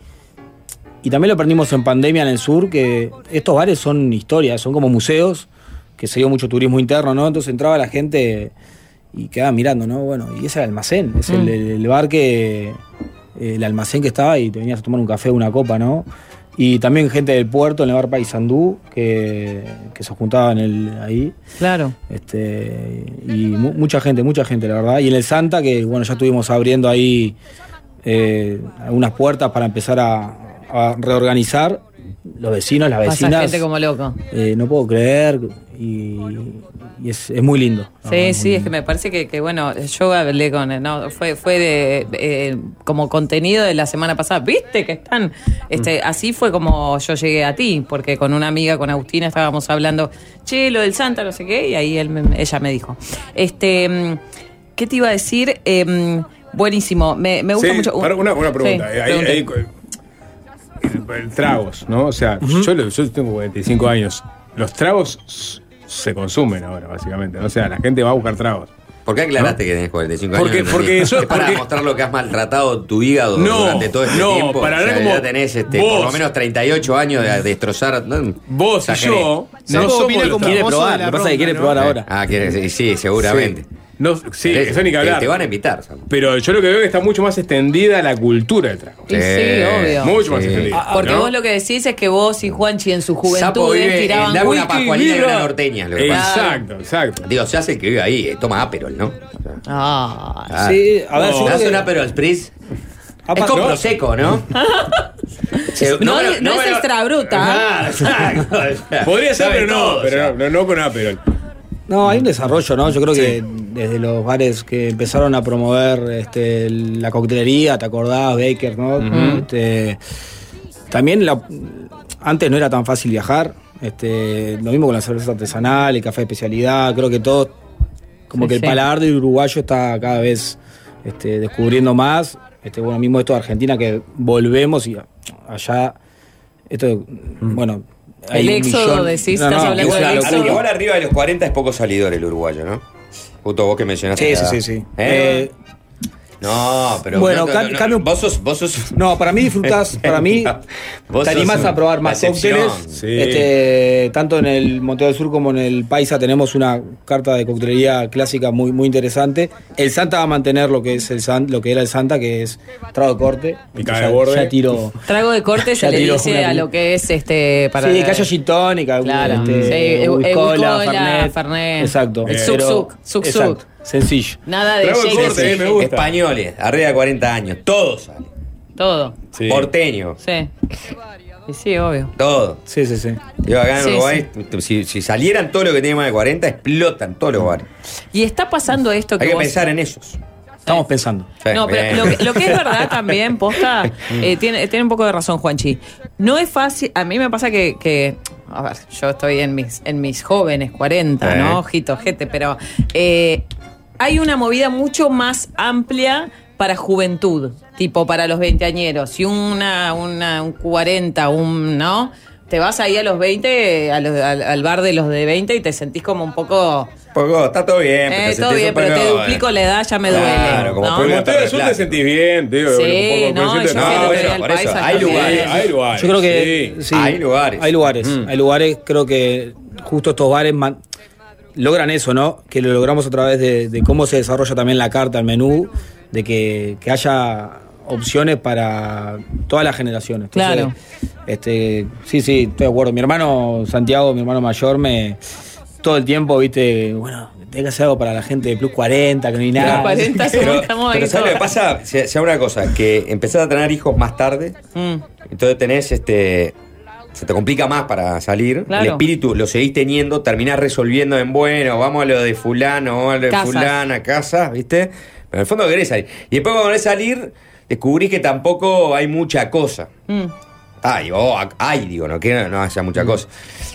y también lo aprendimos en pandemia en el sur, que estos bares son historias, son como museos, que se dio mucho turismo interno, ¿no? Entonces entraba la gente y quedaba mirando, ¿no? Bueno, y ese es el almacén, es el, Mm. el- el bar que. el almacén que estaba y te venías a tomar un café o una copa, ¿no? Y también gente del puerto, en el bar Paysandú, que, que se juntaba en el, ahí. Claro. Este, y mu- mucha gente, mucha gente, la verdad. Y en el Santa, que bueno, ya estuvimos abriendo ahí eh, algunas puertas para empezar a, a reorganizar. Los vecinos, las Pasa vecinas. gente como loco. eh, no puedo creer y, y es, es muy lindo. Sí, sí, es que me parece que, que, bueno, yo hablé con él, ¿no? Fue, fue de, eh, como contenido de la semana pasada. ¿Viste que están? Este, así fue como yo llegué a ti, porque con una amiga, con Agustina, estábamos hablando, che, lo del Santa, no sé qué, y ahí él me- ella me dijo. Este, mm, ¿qué te iba a decir? Em, buenísimo, me, me gusta Sí, mucho. para una, una pregunta. Sí, Eh, ahí- ahí- el, el tragos, ¿no? O sea, yo, lo- yo tengo 45 años. Los tragos se consumen ahora, básicamente. O sea, la gente va a buscar tragos. ¿Por qué aclaraste que tenés 45 Porque- años? Porque eso- es para porque- mostrar lo que has maltratado tu hígado No, durante todo este no, tiempo. para O sea, como ya tenés este, por vos. lo menos 38 años de destrozar. ¿no? Vos y yo no somos los Quiere probar, lo que pasa es que quiere probar ahora. Ah, quiere, sí, sí, seguramente. No, sí, Te- eso ni que hablar. Te, van a invitar. Sam. Pero yo lo que veo es que está mucho más extendida la cultura del trago. Y sí, obvio. Mucho más Sí. extendida. Porque ¿no? vos lo que decís es que vos y Juanchi en su juventud tiraban Dame una pascualina y una norteña. lo que pasa. Exacto, exacto. Digo, se hace el que vive ahí, eh, toma Aperol, ¿no? Ah. Ah. Sí, a ver, yo ¿Me creo das que- un Aperol Spritz? Ha Es con ¿no? Prosecco, ¿no? Se- No, no es extra bruta. Ah, exacto. Podría ser, pero no, pero no, no, no con Aperol. No, hay un desarrollo, ¿no? Yo creo que desde los bares que empezaron a promover este, la coctelería, ¿te acordás? Baker, ¿no? Este, también la- antes no era tan fácil viajar. Este, lo mismo con la cerveza artesanal, el café de especialidad. Creo que todo, como Sí, que el paladar del uruguayo está cada vez este, descubriendo más. Este, bueno, mismo esto de Argentina que volvemos y allá, esto, bueno. Hay El un éxodo, millón- decís, No, estás hablando del éxodo. Igual arriba de los 40 es poco salidor el uruguayo, ¿no? Justo vos que mencionaste. Sí, la sí, sí, sí. ¿Eh? Eh, no, pero. Bueno, no, no, no, cambio- Vos sos. Vos sos No, para mí disfrutás, para mí Vos te animás a probar más cócteles. Sí. Este, tanto en el Monteo del Sur como en el Paisa tenemos una carta de coctelería clásica muy, muy interesante. El Santa va a mantener lo que es el San- lo que era el Santa, que es trago de corte. Picada de borde. Ya tiro. Trago de corte se Ya le dice una- a lo que es este para sí, haya gin tónica, Claro. este, Sí, eh, eh, Fernet. Fernet. Exacto. El Pero- suk suk, suk suk. Exacto. Sencillo. Nada de corte, shake, eh, me shake. gusta. Españoles, arriba de 40 años. Todo sale. Todo. Sí. Porteño. Sí. Y sí, obvio. Todo. Sí, sí, sí. Digo, acá en Sí, Uruguay, si, si salieran todos los que tienen más de 40, explotan todos los bares. Y está pasando esto que Hay que vos- pensar en esos. Estamos pensando. No, pero lo, que- lo que es verdad también, posta, eh, tiene, tiene un poco de razón, Juanchi. No es fácil, a mí me pasa que, que- a ver, yo estoy en mis, en mis jóvenes 40, ¿no? Ojito, gente, pero eh, hay una movida mucho más amplia para juventud, tipo para los veinteañeros. Si una, una, un 40, un, ¿no? Te vas ahí a los 20, a los- al, al bar de los de 20 y te sentís como un poco... Poco, está todo bien. Eh, todo bien, pero te duplico eh. la edad, ya me duele. Claro, como ¿no? Como ustedes te sentís bien, digo, Sí, un poco no, yo No, bueno, por eso, hay lugares. Hay lugares. Yo creo que sí. sí, Hay lugares. Hay lugares. Mm. Hay lugares, creo que justo estos bares man- logran eso, ¿no? Que lo logramos a través de, de cómo se desarrolla también la carta, el menú, de que, que haya opciones para todas las generaciones. Entonces, Claro. Este, sí, sí, estoy de acuerdo. Mi hermano Santiago, mi hermano mayor, me todo el tiempo, viste, bueno, tengo que hacer algo para la gente de Plus 40, que no hay nada. pero, pero ¿sabes lo que pasa? Se, se una cosa, que empezás a tener hijos más tarde, Mm. entonces tenés este. Se te complica más para salir. Claro. El espíritu lo seguís teniendo, terminás resolviendo en bueno, vamos a lo de fulano, vamos a lo de Casas. fulana, casa, ¿viste? Pero en el fondo querés salir. Y después cuando querés salir, descubrís que tampoco hay mucha cosa. Mm. Ay, oh, ay, digo, no que no, haya mucha cosa.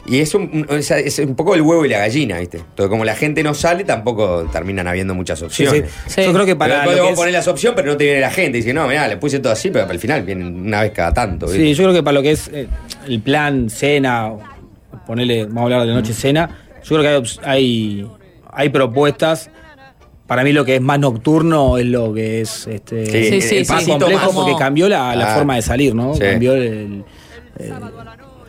Y es un, es, un poco el huevo y la gallina, ¿viste? Entonces, como la gente no sale, tampoco terminan habiendo muchas opciones. sí. Yo creo que para Pero lo que es- ponés las opciones, pero no te viene la gente. Dice, no, mirá, le puse todo así, pero al final vienen una vez cada tanto. ¿viste? Sí, yo creo que para lo que es eh, el plan, cena, ponerle, vamos a hablar de noche cena, yo creo que hay, hay propuestas. Para mí lo que es más nocturno es lo que es este, Sí, Sí, sí, el sí. más complejo más. porque cambió la, la Ah. forma de salir, ¿no? Sí. Cambió el, el-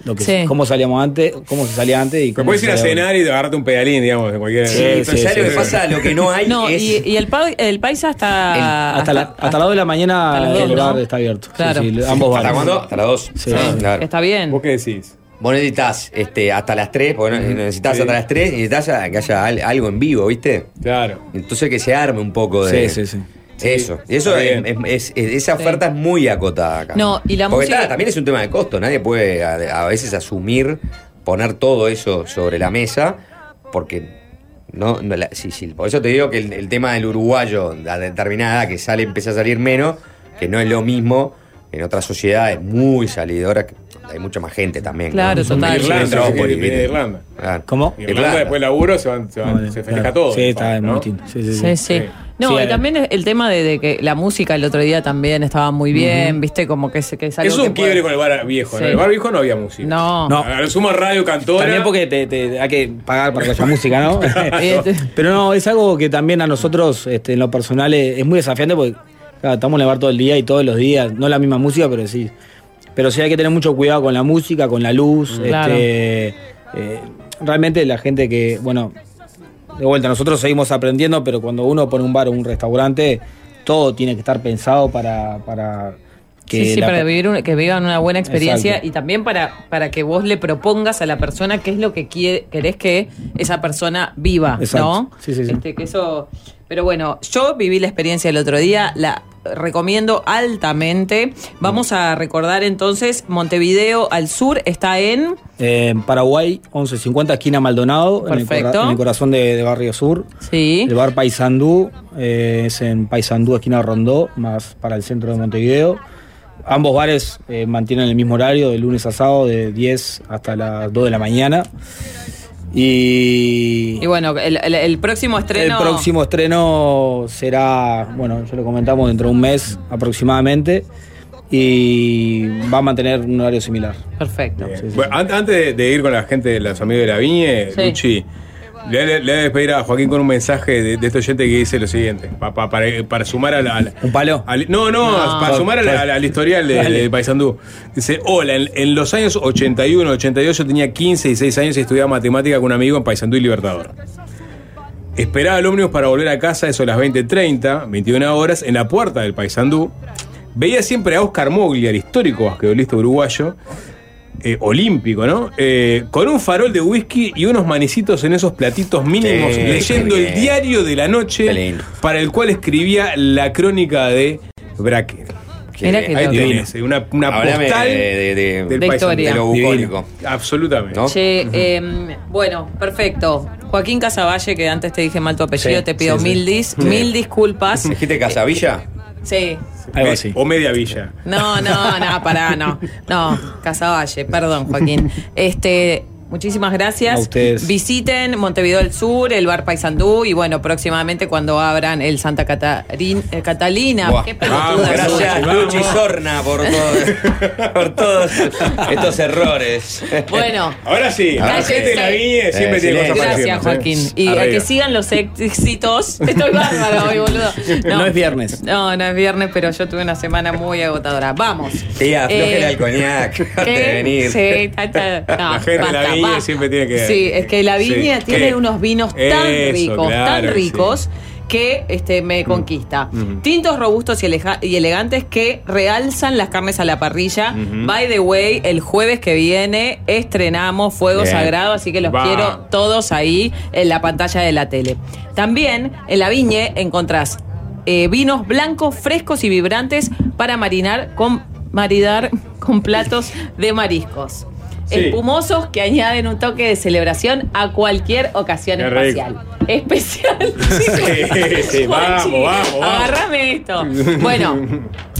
lo que Sí. cómo salíamos antes, cómo se salía antes y cómo puedes ir a cenar y agarrarte un pedalín, digamos, de cualquier. Sí, pero sí, ¿sabes lo que sí. pasa? Lo que no hay No, es- y, y el, pa- el paisa está. Hasta, la- hasta las 2 de la mañana hasta el bar ¿no? está abierto. Sí, Claro. sí, ambos ¿Hasta cuándo? Hasta las 2. Sí. Está bien. ¿Vos qué decís? Vos necesitas este, hasta las 3, porque necesitas Sí. hasta las 3 y necesitas que haya al- algo en vivo, ¿viste? Claro. Entonces que se arme un poco de. Sí, sí, sí. Eso. Y eso es, es- es- esa oferta es muy acotada acá. No, y la Porque música- está, también es un tema de costo. Nadie puede a, a veces asumir, poner todo eso sobre la mesa, porque no, no la- sí, sí. Por eso te digo que el, el tema del uruguayo a determinada edad que sale, empieza a salir menos, que no es lo mismo en otras sociedades muy salidoras, hay mucha más gente también. Claro, Son total. Irlanda, Irlanda, Metrópolis, viene de ¿viste? Irlanda. Claro. ¿Cómo? Irlanda, después del laburo se, van, se, van- se festeja Claro. todo. Sí, está ¿no? muy distinto. Sí, sí, sí. Sí, sí. No, Sí, y también es el tema de, de que la música el otro día también estaba muy bien, viste, como que, se- que es algo Es un que puede- quiebre con el bar viejo. ¿no? Sí. En el bar viejo no había música. No. No. A lo sumo radio cantora. También porque te, te- hay que pagar para que haya música, ¿no? Pero no, es algo que también a nosotros, este, en lo personal, es, es muy desafiante porque claro, estamos en el bar todo el día y todos los días, no la misma música, pero sí. Pero sí hay que tener mucho cuidado con la música, con la luz. Claro. este, eh, realmente la gente que, bueno, de vuelta, nosotros seguimos aprendiendo, pero cuando uno pone un bar o un restaurante, todo tiene que estar pensado para, para que sí, sí, para vivir un- que vivan una buena experiencia Exacto. y también para, para que vos le propongas a la persona qué es lo que quiere, querés que esa persona viva, Exacto. ¿no? Sí, sí, sí. Este, que eso, pero bueno, yo viví la experiencia el otro día, la recomiendo altamente. Vamos a recordar entonces, Montevideo al sur está en Eh, en Paraguay, 1150, esquina Maldonado, en el, Perfecto. en el corazón de, de Barrio Sur. Sí. El bar Paysandú eh, es en Paysandú, esquina Rondó, más para el centro de Montevideo. Ambos bares eh, mantienen el mismo horario, de lunes a sábado, de 10 hasta las 2 de la mañana. Y, y bueno, el, el- el próximo estreno el próximo estreno será, bueno, ya lo comentamos, dentro de un mes aproximadamente. Y va a mantener un horario similar. Perfecto. Sí, sí, Bueno, an- antes de, ir con la gente de los amigos de la Viñe, Sí. Luchi, le, le- le voy a despedir a Joaquín con un mensaje de, de este oyente que dice lo siguiente: pa- pa- para, para sumar a la. a la- ¿Un palo? al- no, no, No. para sumar a la- a la- al historial de, de Paysandú. Dice: Hola, en, en los años 81, 82, yo tenía 15 y 6 años y estudiaba matemática con un amigo en Paysandú y Libertador. Esperaba el ómnibus para volver a casa, eso a las 20.30, 21 horas, en la puerta del Paysandú. Veía siempre a Oscar Moglia, el histórico basquetbolista uruguayo, eh, olímpico, ¿no? Eh, con un farol de whisky y unos manicitos en esos platitos mínimos, Sí, leyendo el diario de la noche, para el cual escribía la crónica de Braque. Mira que Ahí tenés, eh, una, postal de, de- de- del De historia. de lo bucólico. Absolutamente. ¿No? Che, eh, bueno, perfecto. Joaquín Casavalle, que antes te dije mal tu apellido, Sí, te pido sí, sí. mil, dis- mil disculpas. ¿Dijiste Casavilla? Sí. Algo Me- así. O media villa. No, no, no, pará, no. No, Casavalle, perdón, Joaquín. Este, muchísimas gracias. A ustedes. Visiten Montevideo del Sur, el bar Paysandú y bueno, próximamente cuando abran el Santa Catarín- eh, Catalina. Buah. Qué pelotuda. Gracias, Luchi Sorna, por, todo- por todos estos errores. Bueno. Ahora sí, la Cállese. gente de la Viñe siempre Eh, tiene cosas para Gracias, Joaquín. ¿eh? Y a que sigan los éxitos. Estoy bárbaro hoy, boludo. No es viernes. No, no es viernes, pero yo tuve una semana muy agotadora. Vamos. Tía, aflojele Eh, al coñac. ¿Qué? de venir. Sí, está, está. No, La gente de la viña siempre tiene que- Sí, es que la Sí, viña tiene unos vinos tan Eso, ricos, claro tan ricos, que este, me conquista. Ujú. Tintos robustos y, elegantes que realzan las carnes a la parrilla. By the way, el jueves que viene estrenamos Fuego Bien. Sagrado, así que los Va. quiero todos ahí en la pantalla de la tele. También en la viñe encontrás eh, vinos blancos, frescos y vibrantes para marinar con maridar con platos de mariscos. Sí. Espumosos que añaden un toque de celebración a cualquier ocasión Qué rico. espacial. Especial. Sí, sí, vamos, vamos, vamos. Agárrame esto. Bueno,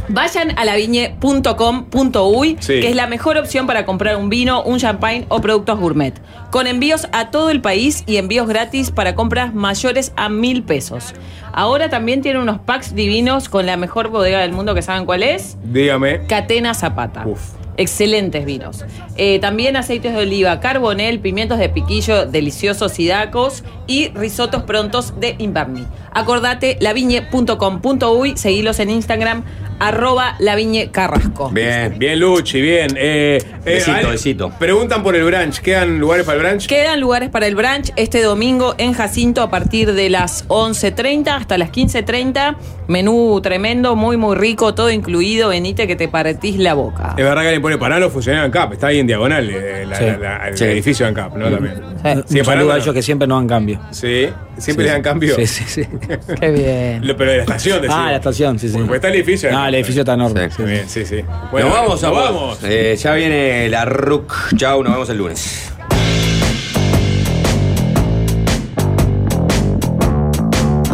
vayan a laviñe.com.uy, Sí. que es la mejor opción para comprar un vino, un champagne o productos gourmet. Con envíos a todo el país y envíos gratis para compras mayores a mil pesos. Ahora también tiene unos packs divinos con la mejor bodega del mundo, que saben cuál es. Dígame. Catena Zapata. Excelentes vinos. Eh, también aceites de oliva, carbonel, pimientos de piquillo deliciosos y dacos y risotos prontos de Inverni. Acordate, laviñe.com.uy, seguilos en Instagram, arroba laviñecarrasco. Bien, bien, Luchi, bien. Eh, eh, Besito, Ale, besito. Preguntan por el brunch. ¿Quedan lugares para el brunch? Quedan lugares para el brunch este domingo en Jacinto a partir de las 11.30 hasta las 15.30. Menú tremendo, muy, muy rico, todo incluido. Venite que te partís la boca. Es verdad que alguien pone Panalo funcionario ANCAP. Está ahí en diagonal eh, la- Sí. la- la- el Sí. edificio de ANCAP, ¿no? También. Un Sí, saludo Panalo, a ellos que siempre nos dan cambio. Sí, siempre Sí, le dan cambio. Sí, sí, sí. Qué bien. Lo- pero de la estación, decís. Ah, la estación, sí, sí. Porque está el edificio. Ah, el edificio está enorme. Sí, bien, sí, sí. nos vamos, nos vamos. Eh, ya viene la RUC. Chao, nos vemos el lunes.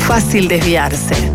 Fácil desviarse.